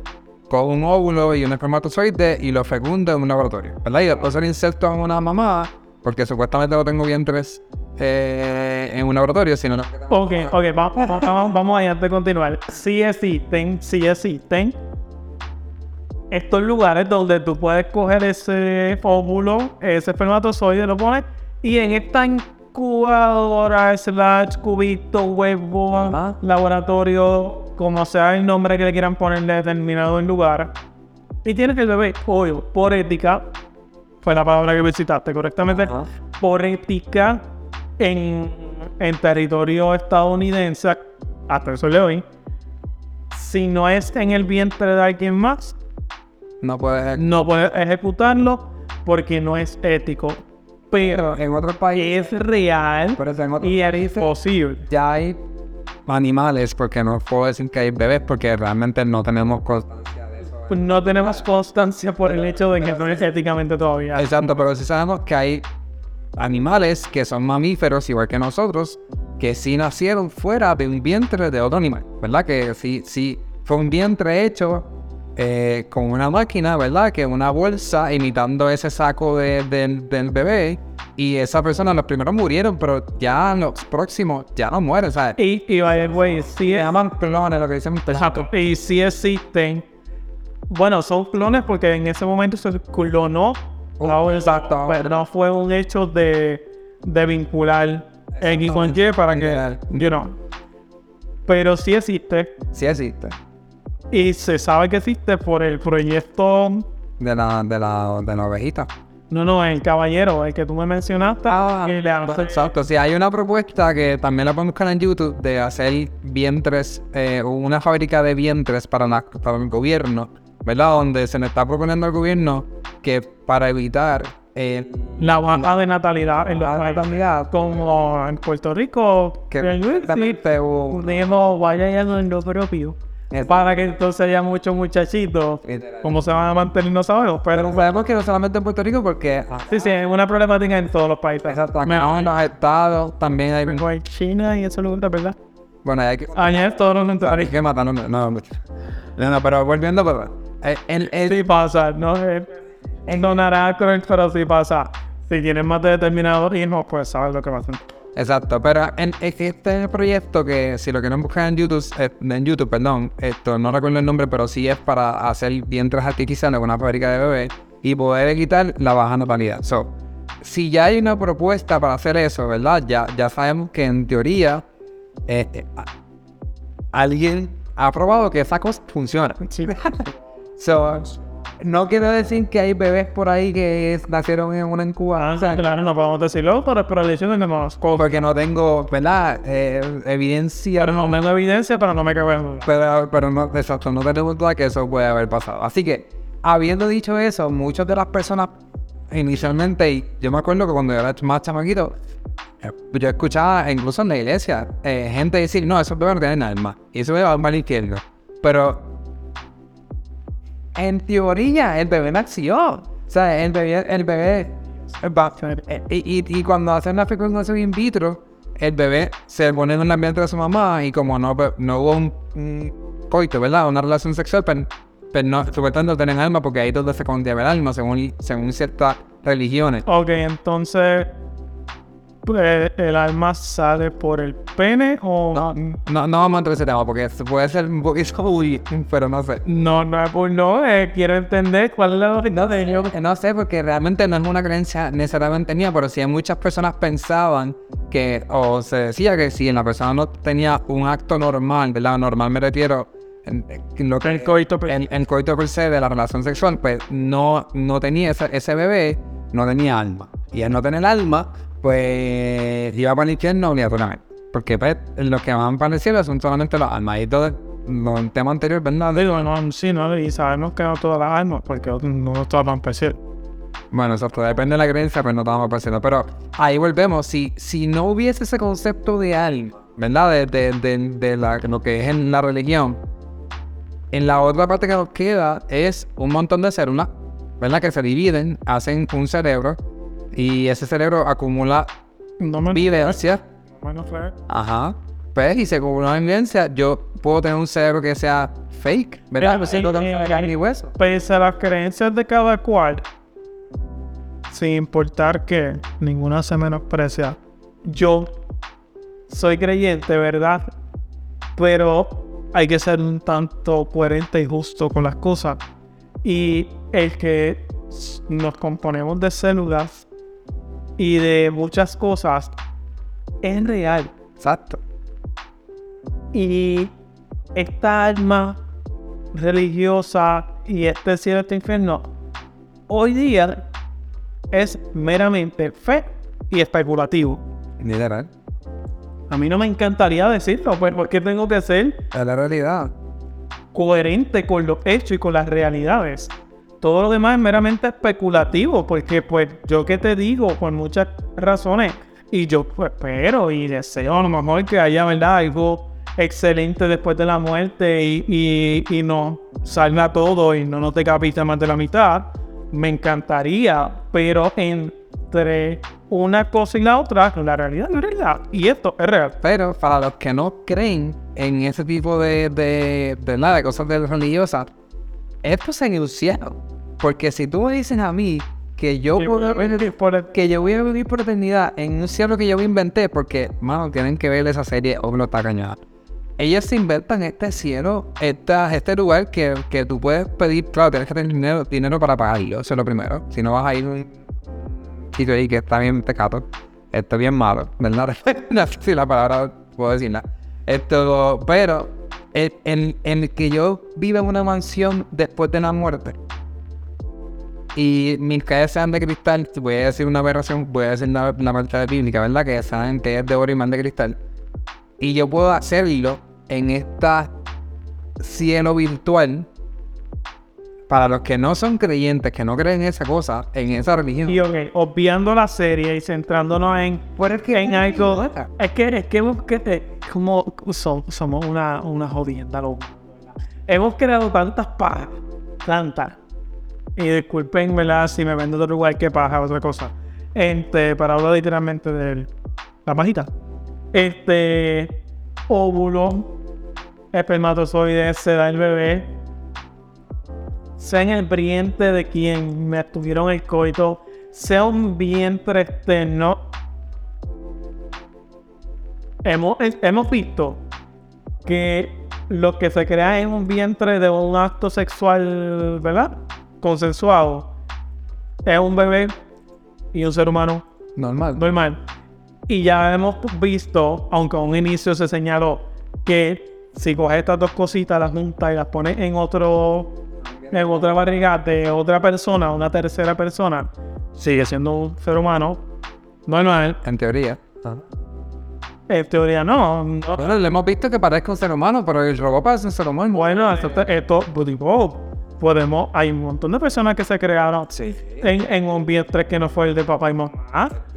cojo un óvulo y un espermatozoide y lo fecundo en un laboratorio, ¿verdad? Y después lo inserto en una mamá, porque supuestamente no tengo vientres eh, en un laboratorio, sino no. Ok, ok, vamos, vamos, vamos allá antes de continuar. Sí existen, sí existen estos lugares donde tú puedes coger ese óvulo, ese espermatozoide, lo pones y en esta incubadora, slash, cubito, huevo, Ajá. laboratorio, como sea el nombre que le quieran ponerle determinado en lugar, y tienes el bebé, obvio, por ética, fue la palabra que visitaste correctamente, Ajá. por ética en, en territorio estadounidense, hasta eso le doy, si no es en el vientre de alguien más, No puede no puedes ejecutarlo porque no es ético. Pero En otros países, es real por eso en otros y es posible. ya hay animales, porque no puedo decir que hay bebés, porque realmente no tenemos constancia de. No tenemos constancia por el hecho de que no es éticamente todavía. Exacto, pero sí sabemos que hay animales que son mamíferos, igual que nosotros, que sí nacieron fuera de un vientre de otro animal, ¿verdad? Que sí, sí fue un vientre hecho eh, con una máquina, ¿verdad? Que una bolsa imitando ese saco de- del- del bebé. Y esa persona, los primeros murieron, pero ya los próximos ya no mueren, ¿sabes? Y, y by the way, sí, Se llaman clones, lo que dicen. exacto, y sí existen. Bueno, son clones porque en ese momento se clonó. Oh, exacto. Pero no fue un hecho de, de vincular X con Y para que, you know. Pero sí existe. Sí existe. Y se sabe que existe por el proyecto. De la, de la, de la ovejita. No, no, el caballero, el que tú me mencionaste. que le hace- Exacto, sí, hay una propuesta que también la podemos buscar en YouTube de hacer vientres, eh, una fábrica de vientres para, la- para el gobierno, ¿verdad? Donde se le está proponiendo al gobierno que para evitar eh, la baja de natalidad en los la países natalidad, como en Puerto Rico, que Digo, vaya yendo en lo propio. Para que entonces haya muchos muchachitos. ¿Cómo se van a mantener? No sabemos. Pero Pero sabemos que no solamente en Puerto Rico, porque sí, sí, es una problemática en todos los países. Mejor en los estados también hay. en China y eso lugares, ¿verdad? Bueno, hay que, Añadir todos los hay que matarlo. No, no, no, no, pero volviendo, pero, eh, el, el- Sí pasa, no es donará cruel, pero sí pasa. Si tienes más de determinados hijos, pues sabes lo que va a hacer. Exacto, pero en, este proyecto que si lo quieren buscar en YouTube, eh, en YouTube, perdón, esto no recuerdo el nombre, pero sí es para hacer vientres artificiales en una fábrica de bebés y poder evitar la baja natalidad. So, si ya hay una propuesta para hacer eso, ¿verdad? Ya, ya sabemos que en teoría eh, eh, alguien ha probado que esa cosa funciona. Sí. So, no quiere decir que hay bebés por ahí que es- nacieron en una incubadora. Ah, claro, no podemos decirlo, pero es por el hecho de que nos Porque no tengo, ¿verdad? Eh, evidencia. Pero no tengo evidencia, pero no me cabe en. Pero, pero no, exacto, no tenemos duda que eso puede haber pasado. Así que, habiendo dicho eso, muchas de las personas inicialmente, y yo me acuerdo que cuando yo era más chamaquito, eh, yo escuchaba, incluso en la iglesia, eh, gente decir, no, esos bebés no tienen alma. Y eso me va al izquierdo. Pero, en teoría, el bebé nació. O sea, el bebé, el bebé va- eh, y, cuando hacen la fecundación in vitro, el bebé se pone en el ambiente de su mamá y como no, pues, no hubo un, un coito, ¿verdad? Una relación sexual, pero, pero no, supuestamente no tienen alma porque ahí donde se contiene el alma, según, según ciertas religiones. Ok, entonces. Pues, ¿El alma sale por el pene o.? No, no, no vamos a entrar en ese tema porque puede ser un poquito uy, pero no sé. No, no es por no. eh, quiero entender cuál es la de ello. Eh, No sé, porque realmente no es una creencia necesariamente mía, pero sí muchas personas pensaban que, o se decía que si la persona no tenía un acto normal, ¿verdad? Normal me refiero en, en lo que El coito per- el, el coito per se de la relación sexual, pues no, no tenía ese, ese bebé, no tenía alma. Y al no tener alma, pues iba para el infierno obligatoriamente. Porque pues, los que van para el cielo son solamente los almas. Y todo, el tema anterior, ¿verdad? Digo, no, sí, no, y sabemos que no todas las armas, porque no todas van a empezar. Bueno, exacto, depende de la creencia, pues no estamos pareciendo. Pero ahí volvemos, si, si no hubiese ese concepto de alma, ¿verdad? De, de, de, de la, lo que es en la religión, en la otra parte que nos queda es un montón de células, ¿verdad? Que se dividen, hacen un cerebro y ese cerebro acumula No me vivencia. Bueno, fue. Ajá. Pues, y se acumula vivencia, yo puedo tener un cerebro que sea fake, ¿verdad? Eh, Pues, no eh, carne y hueso. Pese a las creencias de cada cual, sin importar que ninguna se menosprecia, yo soy creyente, ¿verdad? Pero hay que ser un tanto coherente y justo con las cosas. Y el que nos componemos de células y de muchas cosas es real. Exacto. Y esta alma religiosa y este cielo, este infierno, hoy día es meramente fe y especulativo. Literal. A mí no me encantaría decirlo, pues porque tengo que ser Es la realidad. coherente con los hechos y con las realidades. Todo lo demás es meramente especulativo, porque pues yo que te digo, por muchas razones, y yo pues espero y deseo a lo mejor que haya, ¿verdad? Algo excelente después de la muerte y, y, no salga todo y no nos decapite más de la mitad. Me encantaría, pero entre una cosa y la otra, la realidad es realidad. Y esto es real. Pero para los que no creen en ese tipo de, de, de, nada, de cosas religiosas, esto es en el cielo. Porque si tú me dices a mí que yo, Que voy a vivir- por que yo voy a vivir por eternidad en un cielo que yo inventé, porque, mano, tienen que ver esa serie o no está cañada. Ellos se inventan este cielo, esta, este lugar que, que tú puedes pedir, claro, tienes que tener dinero, dinero para pagarlo, eso es lo primero. Si no vas a ir a un sitio ahí que está bien pecado, esto es bien malo, ¿verdad? no sé si la palabra puedo decirla. Esto, pero en, en, en el que yo viva en una mansión después de la muerte y mis calles sean de cristal, voy a decir una aberración, voy a decir una, una parte bíblica, ¿verdad? Que saben que es de oro y man de cristal. Y yo puedo hacerlo en esta cielo virtual para los que no son creyentes, que no creen en esa cosa, en esa religión. Y ok, obviando la serie y centrándonos en, en algo. Es que, es que hemos que- eh, como som- somos una, una jodienda, loco. Hemos creado tantas pajas, tantas. Y disculpen, ¿verdad? Si me ven de otro lugar que paja, otra cosa. Este, para hablar literalmente de la pajita. Este, óvulo, espermatozoide, se da el bebé. Sea en el vientre de quien me tuvieron el coito, sea un vientre externo. Hemos, hemos visto que lo que se crea en un vientre de un acto sexual, ¿verdad? Consensuado, es un bebé y un ser humano Normal. normal. Y ya hemos visto, aunque a un inicio se señaló, que si coges estas dos cositas, las juntas y las pones en otro, en otra barriga de otra persona, una tercera persona, sigue siendo un ser humano normal. En teoría. En teoría no. no. Bueno, le hemos visto que parezca un ser humano, pero el robot parece un ser humano. Bueno, esto, esto digo, podemos, hay un montón de personas que se crearon en, en un vientre que no fue el de papá y mamá.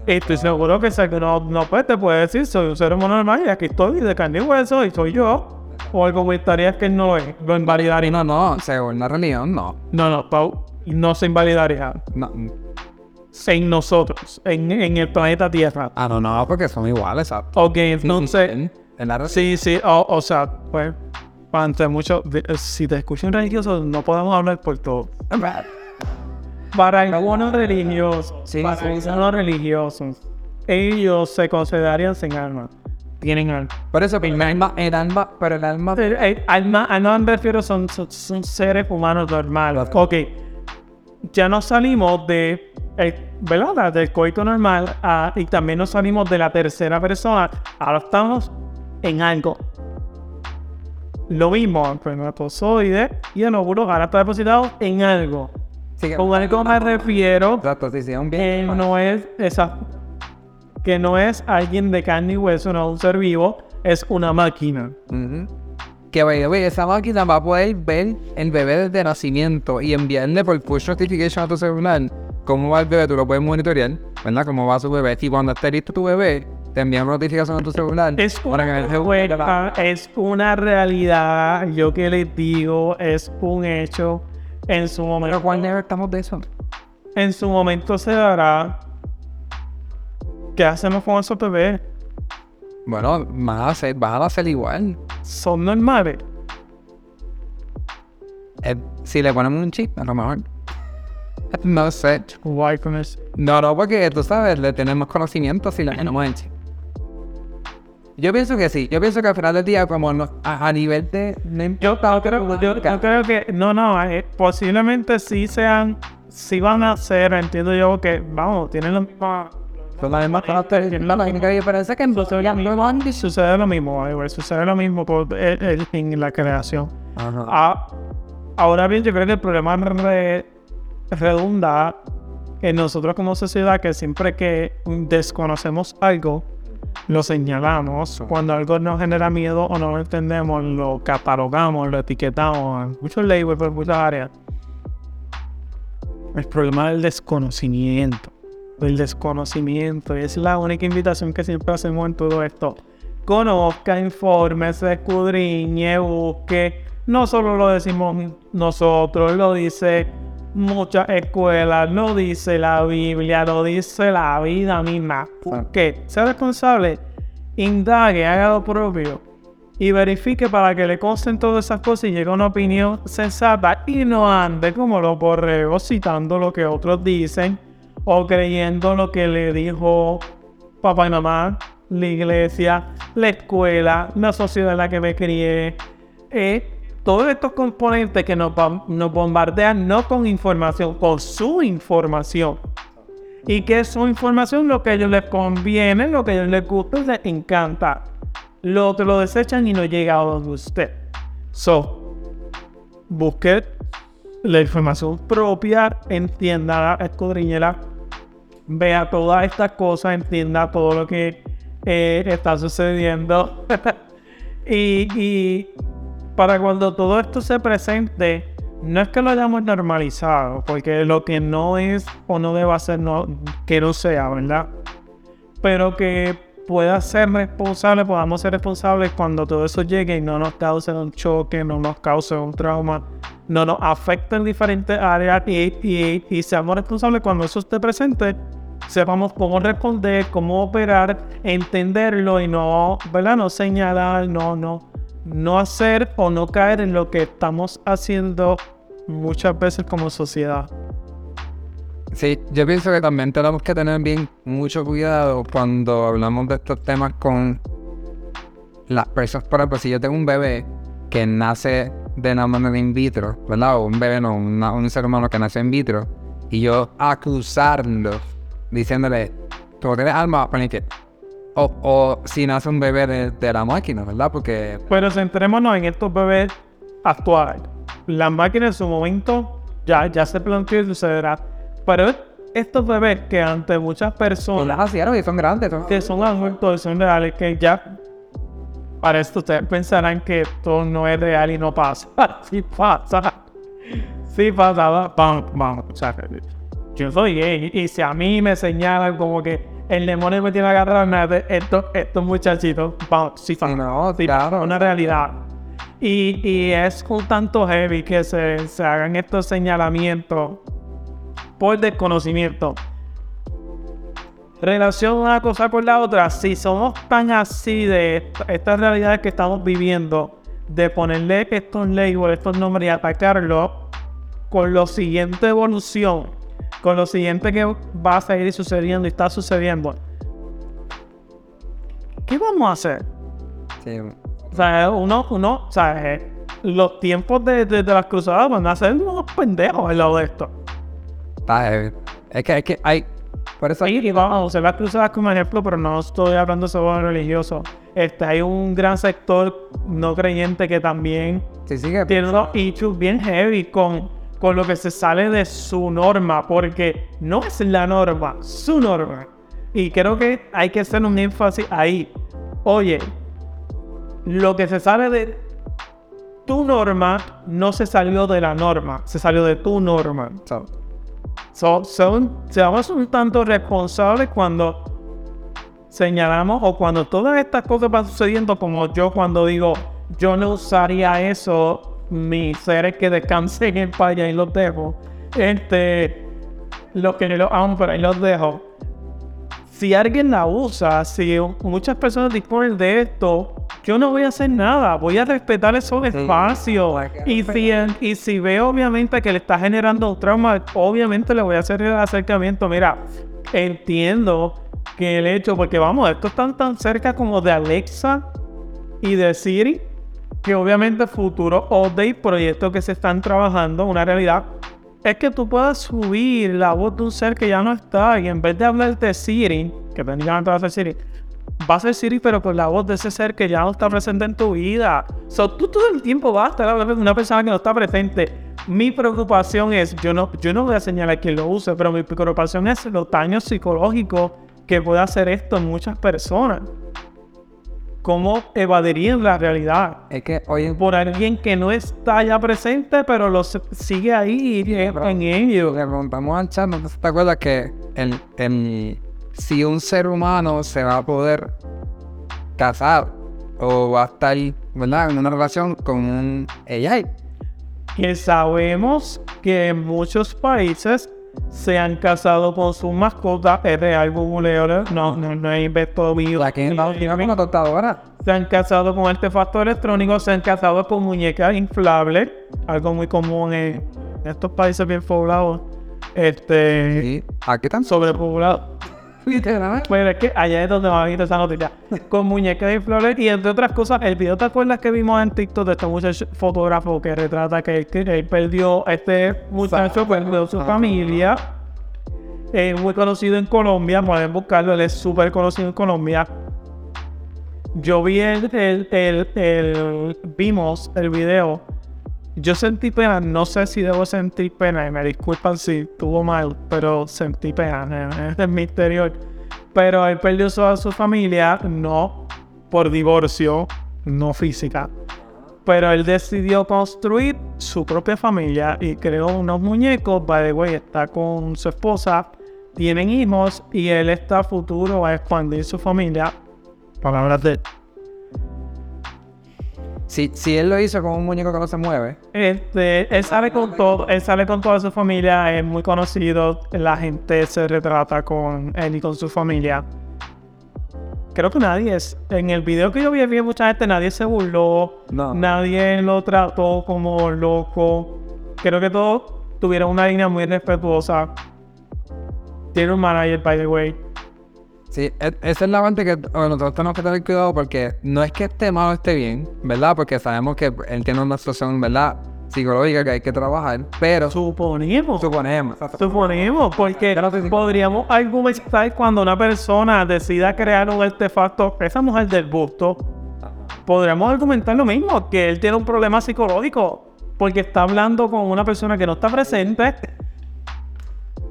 Estoy seguro que no, no pues, te puede decir, soy un ser humano normal y aquí estoy de carne y hueso y soy yo. O algo comentarías que no lo es, lo invalidaría. No, no, según la religión, no. No, no, Pau, no se invalidaría no. en nosotros, en, en el planeta Tierra. Ah, no, no, porque son iguales, exacto. Ok, entonces, En, en la religión. sí, sí, o, o sea, pues, ante mucho, de- si te escuchan religioso, no podemos hablar por todo. Para algunos religiosos, Sí, para sí, sí. algunos religiosos, ellos se considerarían sin alma. Tienen alma. Por eso, el alma, el alma, pero el alma. El- el alma, alma me refiero, son, son, son seres humanos normales. Ok, ya nos salimos de, el- ¿verdad? Del coito normal ah, y también nos salimos de la tercera persona. Ahora estamos en algo. Lo mismo, espermatozoide y el óvulo ahora está depositado en algo. Sí, que- Con algo me refiero Exacto, sí, sí, un que bien. no es esa que no es alguien de carne y hueso, no es un ser vivo, es una máquina. Ujú. Que by the way, esa máquina va a poder ver el bebé desde nacimiento y enviarle por push notification a tu celular cómo va el bebé, tú lo puedes monitorear, ¿verdad? Cómo va su bebé. Y cuando esté listo tu bebé, te envían una notificación a tu celular. Es una, juega, es una realidad, yo que les digo, es un hecho. En su Pero momento, ¿cuál never estamos de eso? en su momento se dará. ¿Qué hacemos con esos bebés? Bueno, vas a hacer, vas a hacer igual. ¿Son normales? Eh, si le ponemos un chip, a lo mejor. No sé. Eso. No, no, porque tú sabes, le tenemos conocimiento si le ponemos el chip. Yo pienso que sí. Yo pienso que al final del día, como no- a, a nivel de... no Yo, yo creo, cómo yo- nazca, yo creo que, no, no, eh, posiblemente sí sean, sí van a ser, entiendo yo que, vamos, tienen la misma, Son las mismas características. La única diferencia es que sucede, sucede lo mismo, Oliver, sucede lo mismo por, eh, eh, en la creación. Ajá. Ah, ahora bien, yo creo que el problema re- redunda en nosotros como sociedad que siempre que desconocemos algo, lo señalamos. Cuando algo nos genera miedo o no lo entendemos, lo catalogamos, lo etiquetamos en muchos labels, por muchas áreas. El problema del desconocimiento. El desconocimiento. Y es la única invitación que siempre hacemos en todo esto. Conozca, informe, se escudriñe, busque. No solo lo decimos nosotros, lo dice muchas escuelas, lo dice la Biblia, lo dice la vida misma. Busque, sea responsable, indague, haga lo propio y verifique para que le consten todas esas cosas y llegue a una opinión sensata y no ande como los borregos citando lo que otros dicen o creyendo lo que le dijo papá y mamá, la iglesia, la escuela, la sociedad en la que me crié. Eh, todos estos componentes que nos, bom- nos bombardean no con información, con su información. Y que su información, lo que a ellos les conviene, lo que a ellos les gusta, les encanta. Lo otro lo desechan y no llega a donde usted. So, busque la información propia, entienda, escudriñela, vea todas estas cosas, entienda todo lo que eh, está sucediendo. y para cuando todo esto se presente, no es que lo hayamos normalizado, porque lo que no es o no deba ser, que no sea, ¿verdad? Pero que pueda ser responsable, podamos ser responsables cuando todo eso llegue y no nos cause un choque, no nos cause un trauma, no nos afecte en diferentes áreas y, y seamos responsables cuando eso esté presente, sepamos cómo responder, cómo operar, entenderlo y no, ¿verdad? No señalar, no, no, no hacer o no caer en lo que estamos haciendo muchas veces como sociedad. Sí, yo pienso que también tenemos que tener bien mucho cuidado cuando hablamos de estos temas con las personas. Por ejemplo, si yo tengo un bebé que nace de una manera in vitro, ¿verdad? O un bebé, no, un ser humano que nace in vitro, y yo acusarlo diciéndole, tú tienes alma. O, o si nace un bebé de, de la máquina, ¿verdad? Porque Pero centrémonos en estos bebés actuales. Las máquinas en su momento ya, ya se planteó y sucederá. Pero estos bebés que ante muchas personas las nacieron y son grandes. son- que son adultos son reales, que ya para esto ustedes pensarán que esto no es real y no pasa. Sí pasa. Sí pasa. va- Vamos, vamos. O sea, yo soy gay y si a mí me señalan como que el demonio me tiene agarrado, nada, estos, estos muchachitos, vamos, sí no, Sí, claro. una realidad. Y, y es un tanto heavy que se, se hagan estos señalamientos por desconocimiento. Relación una cosa con la otra, si somos tan así de est- estas realidades que estamos viviendo, de ponerle estos labels, estos nombres y atacarlo con lo siguiente evolución, con lo siguiente que va a seguir sucediendo y está sucediendo, ¿qué vamos a hacer? Sí. O sea, uno, uno, o sea, los tiempos de, de- de las cruzadas van a ser unos pendejos al lado de esto. Es que, es que hay. Por eso Y, y vamos a usar las cruzadas como ejemplo, pero no estoy hablando sobre religioso. Este, hay un gran sector no creyente que también Sí, sí que- tiene unos issues bien heavy con, con lo que se sale de su norma, porque no es la norma, su norma. Y creo que hay que hacer un énfasis ahí. Oye, lo que se sale de tu norma no se salió de la norma, se salió de tu norma. So, so- seamos un tanto responsables cuando señalamos o cuando todas estas cosas van sucediendo, como yo cuando digo, yo no usaría eso, mis seres que descansen en paz y ahí los dejo. Este, los que no lo amo, pero ahí los dejo. Si alguien la usa, si muchas personas disponen de esto, yo no voy a hacer nada, voy a respetar esos espacios. Y si, y si veo obviamente que le está generando un trauma, obviamente le voy a hacer el acercamiento. Mira, entiendo que el hecho, porque vamos, esto están tan cerca como de Alexa y de Siri, que obviamente futuro update, proyectos que se están trabajando, una realidad, es que tú puedas subir la voz de un ser que ya no está y en vez de hablar de Siri, que técnicamente va a ser Siri, va a ser Siri pero con la voz de ese ser que ya no está presente en tu vida. So, tú todo el tiempo vas a estar hablando de una persona que no está presente. Mi preocupación es, yo no, yo no voy a señalar quién lo use, pero mi preocupación es los daños psicológicos que puede hacer esto en muchas personas. ¿Cómo evadirían la realidad? Es que hoy en Por alguien que no está ya presente, pero lo sigue ahí en ello. le preguntamos al chat, ¿no te acuerdas que el, el- si un ser humano se va a poder casar o va a estar, ¿verdad? En una relación con un AI? que sabemos que en muchos países se han casado con sus mascotas. Es real, googleo, no, no, no he inventado mío. La que con la tostadora. Se han casado con artefactos electrónicos, se han casado con muñecas inflables, algo muy común en estos países bien poblados, este, Sí. Aquí están sobrepoblados. Literal. Bueno, es que allá es donde va a ir esa noticia. Con muñecas inflables y entre otras cosas, el video, ¿te acuerdas que vimos en TikTok de este muchacho fotógrafo que retrata que, que él perdió, este muchacho perdió su familia? Es muy conocido en Colombia, pueden buscarlo, él es súper conocido en Colombia. Yo vi el, el, el, el- vimos el video. Yo sentí pena, no sé si debo sentir pena, y me disculpan si estuvo mal, pero sentí pena eh, en mi interior. Pero él perdió a su familia, no por divorcio, no física. Pero él decidió construir su propia familia y creó unos muñecos. By the way, está con su esposa, tienen hijos y él está futuro a expandir su familia. Palabras de. Si, si él lo hizo con un muñeco que no se mueve, Este, él sale con todo, él sale con toda su familia, es muy conocido, la gente se retrata con él y con su familia. Creo que nadie es, en el video que yo vi, vi mucha gente, nadie se burló, No. nadie lo trató como loco. Creo que todos tuvieron una línea muy respetuosa. Tiene un manager, by the way. Sí, e- esa es la parte que nosotros tenemos que tener cuidado porque no es que esté mal o esté bien, ¿verdad? Porque sabemos que él tiene una situación, ¿verdad? Psicológica que hay que trabajar, pero Suponemos. suponemos. Suponemos, porque podríamos argumentar cuando una persona decida crear un artefacto, esa mujer del busto, podríamos argumentar lo mismo, que él tiene un problema psicológico, porque está hablando con una persona que no está presente.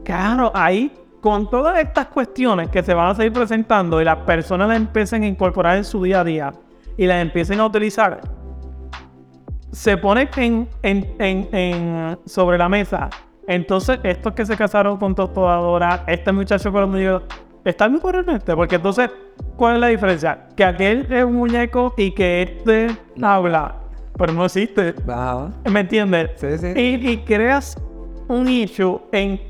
Claro, ahí, con todas estas cuestiones que se van a seguir presentando y las personas las empiecen a incorporar en su día a día y las empiecen a utilizar, se pone en, en- en- en- sobre la mesa. Entonces, estos que se casaron con tostadora, este muchacho con los muñecos, ¿están mejormente? Porque entonces, ¿cuál es la diferencia? Que aquel es un muñeco y que este habla, pero no existe. Ajá. ¿Me entiendes? Sí, sí. Y, y creas un issue en,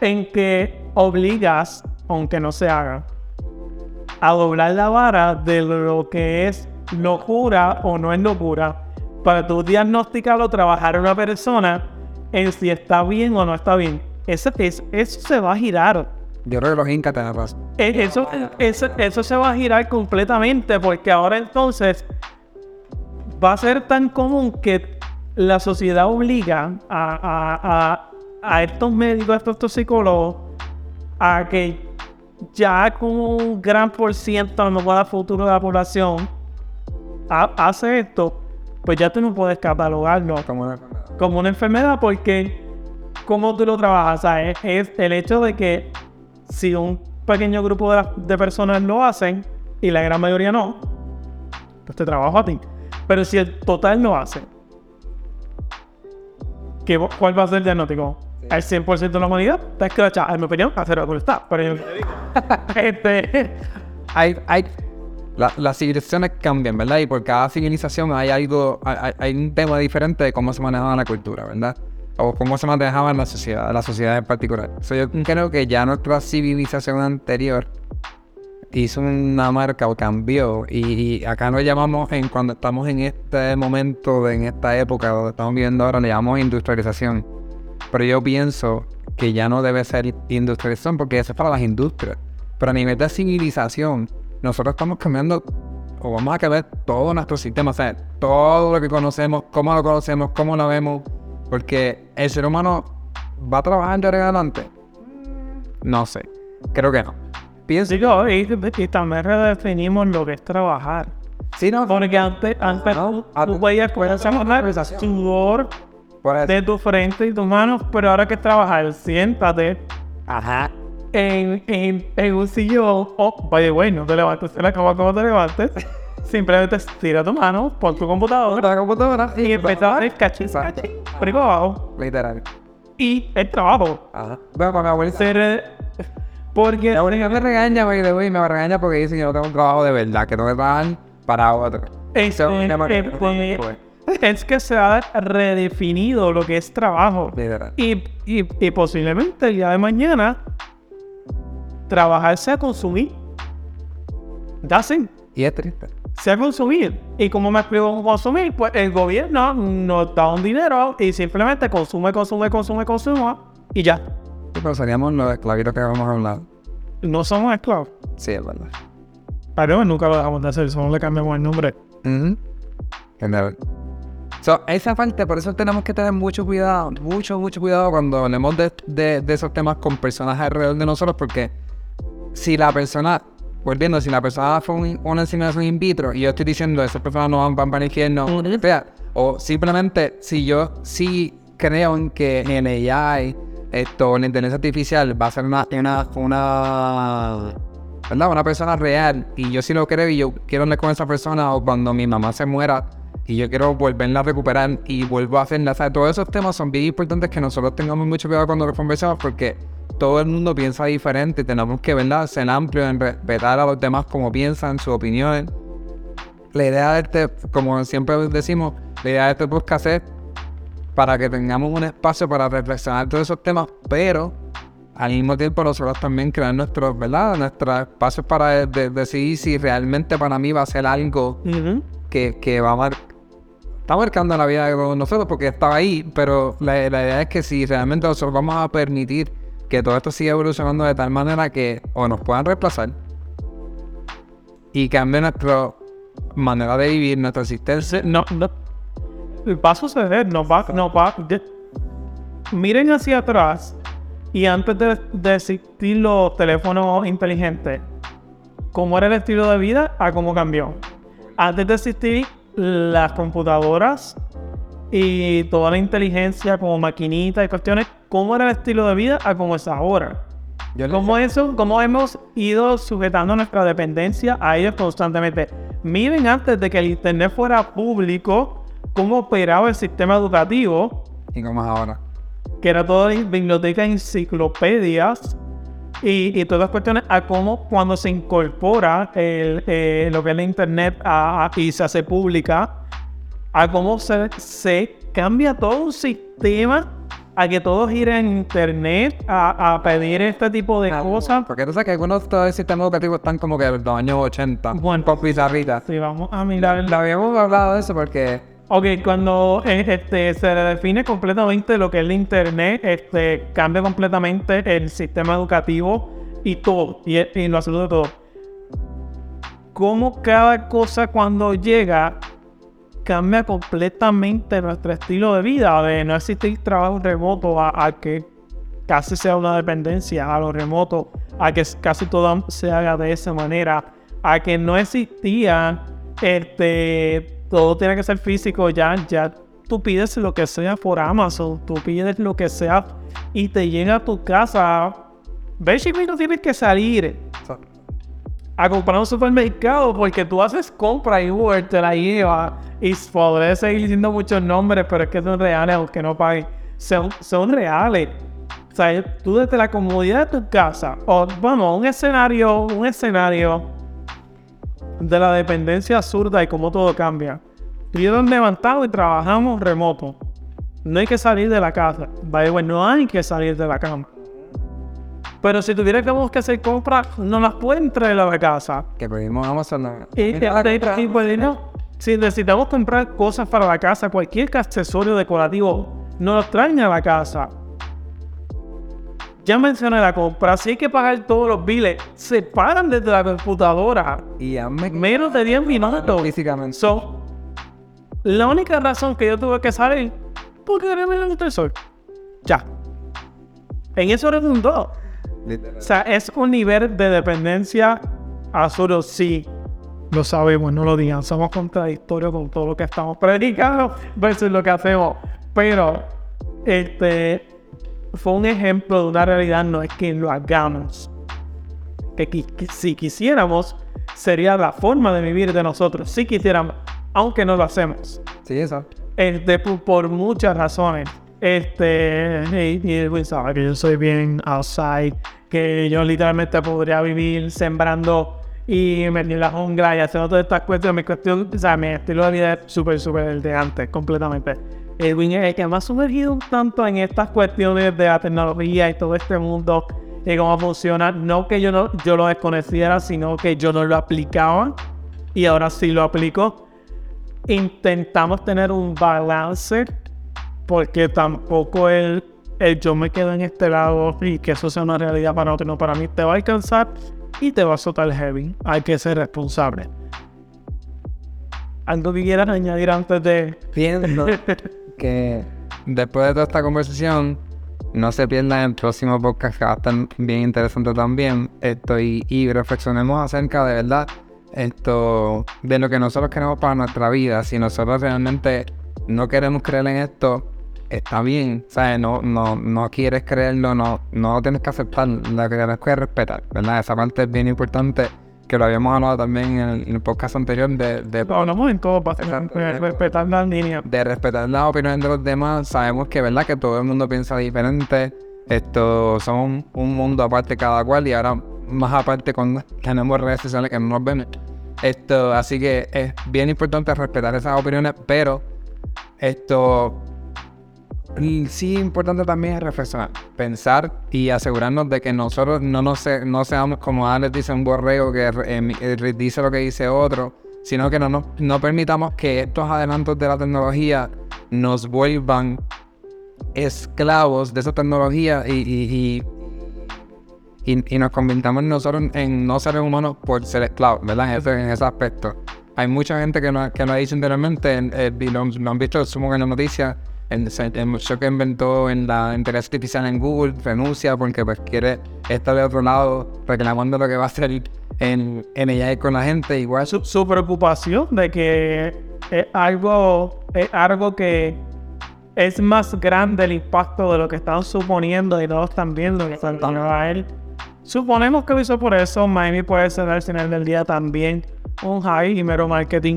en que obligas, aunque no se haga, a doblar la vara de lo que es locura o no es locura para tú diagnosticar o trabajar a una persona en si está bien o no está bien. Eso, es, eso se va a girar. Yo creo que los incas Eso, eso, eso se va a girar completamente porque ahora entonces va a ser tan común que la sociedad obliga a, a- a- a estos médicos, a estos, estos psicólogos, a que ya como un gran por ciento, a lo mejor a futuro de la población, ha- hace esto, pues ya tú no puedes catalogarlo Como una enfermedad. como una enfermedad porque cómo tú lo trabajas, ¿sabes? Es el hecho de que si un pequeño grupo de, de personas lo hacen y la gran mayoría no, pues te trabajo a ti. Pero si el total lo hace ¿qué, ¿cuál va a ser el diagnóstico? El 100% de la humanidad está escrachada. En mi opinión, a cero está. Pero yo este, hay, hay, la- las civilizaciones cambian, ¿verdad? Y por cada civilización hay algo, hay, hay- un tema diferente de cómo se manejaba la cultura, ¿verdad? O cómo se manejaba la sociedad, la sociedad en particular. So, yo creo que ya nuestra civilización anterior hizo una marca o cambió. Y, y acá lo llamamos, en, cuando estamos en este momento, de- en esta época donde estamos viviendo ahora, le llamamos industrialización. Pero yo pienso que ya no debe ser industrialización porque eso es para las industrias. Pero a nivel de civilización, nosotros estamos cambiando o vamos a cambiar todo nuestro sistema, o sea, todo lo que conocemos, cómo lo conocemos, cómo lo vemos, porque el ser humano va a trabajar de ahora en adelante. No sé, creo que no. Pienso. digo, y, y también redefinimos lo que es trabajar. Sí, no, Porque antes, antes No, tú, antes- tú veías cosas trabajar, Organización. sudor por eso. de tu frente y tus manos, pero ahora que es trabajar, siéntate Ajá. en, en, en un sillón. Oh, by the way, no te levantes de la cama como te levantes. Simplemente estira tu mano, pon tu computadora La computadora y empieza a hacer cachín, cachín, por ahí para abajo. Literal. Y el trabajo. Ajá. Bueno, con mi abuelita. Se re- Porque Mi abuelita me regaña, güey, de güey, me regaña porque dice que yo tengo un trabajo de verdad, que tengo que trabajar para otro. este, So, es que se ha redefinido lo que es trabajo. Literal. Y, y, y posiblemente el día de mañana trabajar sea consumir. That's it. Y es triste. Sea consumir. ¿Y cómo me explico cómo consumir? Pues el gobierno nos da un dinero y simplemente consume, consume, consume, consume y ya. Sí, pero seríamos los esclavitos que habíamos hablado. No somos esclavos. Sí, es verdad. Pero nunca lo dejamos de hacer, solo le cambiamos el nombre. Ujú. Genial. So, esa parte, por eso tenemos que tener mucho cuidado, mucho, mucho cuidado cuando hablemos de, de- de esos temas con personas alrededor de nosotros, porque si la persona, volviendo, si la persona fue un- una inseminación in vitro y yo estoy diciendo esas personas no van, van para el infierno, o simplemente si yo sí creo en que en AI, esto, la inteligencia artificial va a ser una, una, una ¿verdad? Una persona real y yo sí lo creo y yo quiero hablar con esa persona o cuando mi mamá se muera y yo quiero volverla a recuperar y vuelvo a hacerla. O sea, todos esos temas son bien importantes que nosotros tengamos mucho cuidado cuando los conversamos porque todo el mundo piensa diferente y tenemos que, ¿verdad? Ser amplios en respetar a los demás como piensan, sus opiniones. La idea de este, como siempre decimos, la idea de este podcast es para que tengamos un espacio para reflexionar todos esos temas, pero al mismo tiempo nosotros también crear nuestros, ¿verdad? Nuestros espacios para de- de- decidir si realmente para mí va a ser algo que, que va a está marcando la vida de nosotros porque estaba ahí, pero la, idea es que si realmente nosotros vamos a permitir que todo esto siga evolucionando de tal manera que o nos puedan reemplazar y cambie nuestra manera de vivir, nuestra existencia. No, no. Va a suceder, no va, no va. miren hacia atrás y antes de, de existir los teléfonos inteligentes, ¿cómo era el estilo de vida a cómo cambió? Antes de existir las computadoras y toda la inteligencia como maquinitas y cuestiones, ¿cómo era el estilo de vida a cómo es ahora? ¿Cómo eso? ¿Cómo hemos ido sujetando nuestra dependencia a ellos constantemente? Miren antes de que el internet fuera público, cómo operaba el sistema educativo, y como es ahora. que era toda biblioteca, enciclopedias y, y todas las cuestiones, a cómo cuando se incorpora el, eh, lo que es el internet a- a- y se hace pública, a cómo se, se cambia todo un sistema a que todos giren en internet a, a pedir este tipo de cosas. Porque tú sabes que algunos de estos sistemas educativos están como que de los años 80, Bueno. con pizarritas. Si vamos a mirar. Lo habíamos hablado de eso porque Ok, cuando este, se define completamente lo que es el internet, este, cambia completamente el sistema educativo y todo, y, y la salud de todo. Cómo cada cosa cuando llega cambia completamente nuestro estilo de vida, de no existir trabajo remoto a, a que casi sea una dependencia a lo remoto, a que casi todo se haga de esa manera, a que no existía este todo tiene que ser físico, ya, ya tú pides lo que sea por Amazon, tú pides lo que sea y te llega a tu casa. Basically no tienes que salir a comprar un supermercado porque tú haces compra y Uber te la lleva y podré seguir diciendo muchos nombres, pero es que son reales aunque no paguen. son, son reales. O sea, tú desde la comodidad de tu casa, o vamos, un escenario, un escenario de la dependencia absurda y cómo todo cambia. Yo nos levantamos y trabajamos remoto. No hay que salir de la casa. The way, no hay que salir de la cama. Pero si tuviéramos que hacer compras, no las pueden traer a la casa. Que pedimos Amazon. no. Y, y- y- pues, no. Si necesitamos comprar cosas para la casa, cualquier accesorio decorativo, nos lo traen a la casa. Ya mencioné la compra, si hay que pagar todos los biles, se paran desde la computadora. Y hazme Menos de 10 minutos. físicamente. So, la única razón que yo tuve que salir, porque quería mirar el sol. Ya. En eso redundó. O sea, es un nivel de dependencia absurdo, sí. Lo sabemos, no lo digan. Somos contradictorios con todo lo que estamos predicando versus lo que hacemos. Pero, este, fue un ejemplo de una realidad, no es que lo hagamos. Que, que si quisiéramos, sería la forma de vivir de nosotros. Si quisiéramos, aunque no lo hacemos. Sí, eso. Este, por, por muchas razones. Este, y, y Edwin sabe que yo soy bien outside, que yo literalmente podría vivir sembrando y en la jungla y haciendo todas estas cuestiones. Mi cuestión, o sea, mi estilo de vida es súper, súper el de antes, completamente. Edwin es el que ha sumergido un tanto en estas cuestiones de la tecnología y todo este mundo y cómo funciona. No que yo no yo lo desconociera, sino que yo no lo aplicaba y ahora sí lo aplico intentamos tener un balance porque tampoco el, el yo me quedo en este lado y que eso sea una realidad para otro, no para mí te va a alcanzar y te va a soltar heavy. Hay que ser responsable. ¿Algo que quieras añadir antes de...? Pienso que después de toda esta conversación, no se pierdan el próximo podcast que va a estar bien interesante también. Esto y, reflexionemos acerca de verdad esto de lo que nosotros queremos para nuestra vida. Si nosotros realmente no queremos creer en esto, está bien. ¿sabes? No, no, no quieres creerlo, no, no tienes que aceptar, lo que tienes que respetar, ¿verdad? Esa parte es bien importante, que lo habíamos hablado también en el, en el podcast anterior de, de Lo hablamos en todo, para Exacto. respetar las líneas. de respetar las opiniones de los demás, sabemos que verdad que todo el mundo piensa diferente. Esto somos un, un mundo aparte cada cual y ahora más aparte cuando tenemos redes sociales que no nos ven. Esto, así que es bien importante respetar esas opiniones, pero esto sí importante también es reflexionar, pensar y asegurarnos de que nosotros no, nos no seamos como Alex dice un borrego que eh, dice lo que dice otro, sino que no, nos- no permitamos que estos adelantos de la tecnología nos vuelvan esclavos de esa tecnología y, y- y- y- y nos convirtamos nosotros en no seres humanos por ser esclavos, ¿verdad? En ese, en ese aspecto. Hay mucha gente que no, que no ha dicho anteriormente, en- eh, y lo, lo han visto, supongo que en la noticia, el, el muchacho que inventó en la inteligencia artificial en Google renuncia porque pues quiere estar de otro lado reclamando lo que va a hacer en, en AI con la gente. Igual su, su preocupación de que es algo, es algo que es más grande el impacto de lo que están suponiendo y no lo están viendo que están dando a él. Suponemos que lo hizo por eso. Miami puede ser al final del día también un high y mero marketing.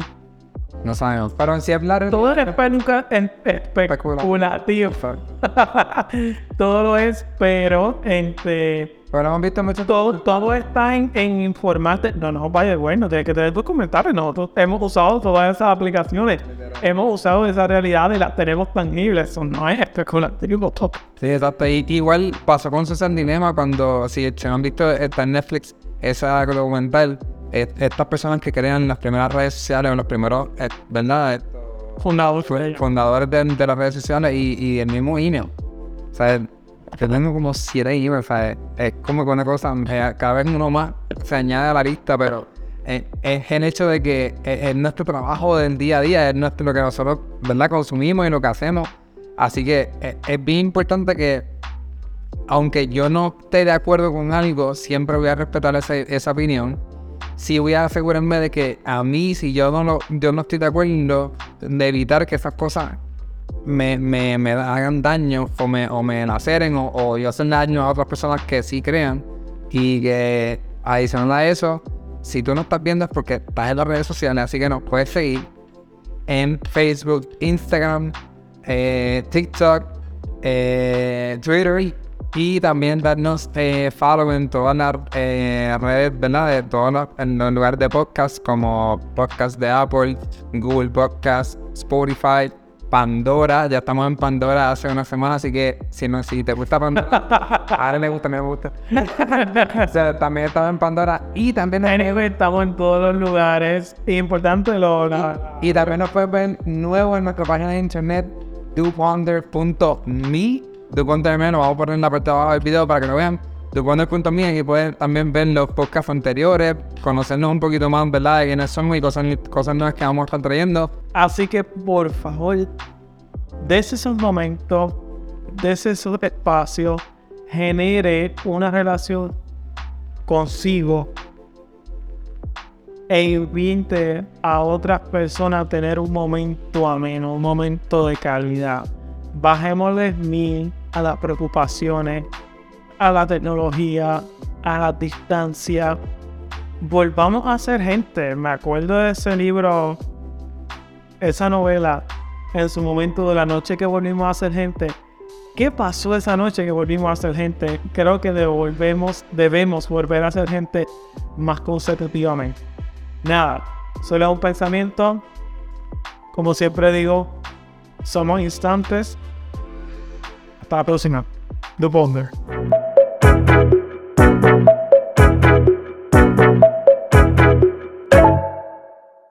No sabemos. Pero en sí hablar Todo es espeluca- en- especulativo. Todo lo es, pero este, Pero hemos visto mucho todo, todo está en, en informarte. No, no, vaya, bueno, tienes que tener tus comentarios. Nosotros hemos usado todas esas aplicaciones. Hemos usado esa realidad y las tenemos tangibles. Eso no es especulativo. todo. Sí, exacto. Y igual pasó con Susan Dilema cuando, si se han visto, está en Netflix esa documental, estas personas que crean las primeras redes sociales o los primeros, ¿verdad? Esto, Fundador fue ella. fundadores de, de las redes sociales y, y el mismo email. O sea, tengo como siete emails, o sea, es, es como que una cosa, cada vez uno más se añade a la lista, pero eh, es el hecho de que es, es nuestro trabajo del día a día, es nuestro, lo que nosotros, ¿verdad? Consumimos y lo que hacemos. Así que es, es bien importante que, aunque yo no esté de acuerdo con algo, siempre voy a respetar ese- esa opinión sí voy a asegurarme de que a mí, si yo no, lo, yo no estoy de acuerdo, de evitar que esas cosas me, me, me hagan daño o me, o me laceren o, o yo hacer daño a otras personas que sí crean. Y que adicional a eso, si tú no estás viendo es porque estás en las redes sociales, así que nos puedes seguir en Facebook, Instagram, eh, TikTok, eh, Twitter y también darnos eh, follow en todas las eh, redes, ¿verdad? De todos los, en los lugares de podcast como podcast de Apple, Google Podcast, Spotify, Pandora. Ya estamos en Pandora hace una semana, así que si, no, si te gusta Pandora, a él le gusta, me gusta. o sea, también estamos en Pandora y también... Estamos en todos los lugares. Importante lo... la- Y también nos puedes ver nuevo en nuestra página de internet, duponder.me. Duponder.me, lo vamos a poner en la parte de abajo del video para que lo vean. Duponder.me, y pueden también ver los podcasts anteriores, conocernos un poquito más, ¿verdad? De quiénes somos y cosas, cosas nuevas que vamos a estar trayendo. Así que, por favor, dese esos momentos, dese esos espacios, genere una relación consigo e invite a otras personas a tener un momento ameno, un momento de calidad. Bajémosle mil a las preocupaciones, a la tecnología, a la distancia. Volvamos a ser gente. Me acuerdo de ese libro esa novela en su momento de la noche que volvimos a ser gente. ¿Qué pasó esa noche que volvimos a ser gente? Creo que devolvemos, debemos volver a ser gente más consecutivamente. Nada, solo un pensamiento. Como siempre digo, somos instantes. Hasta la próxima. The Bonder.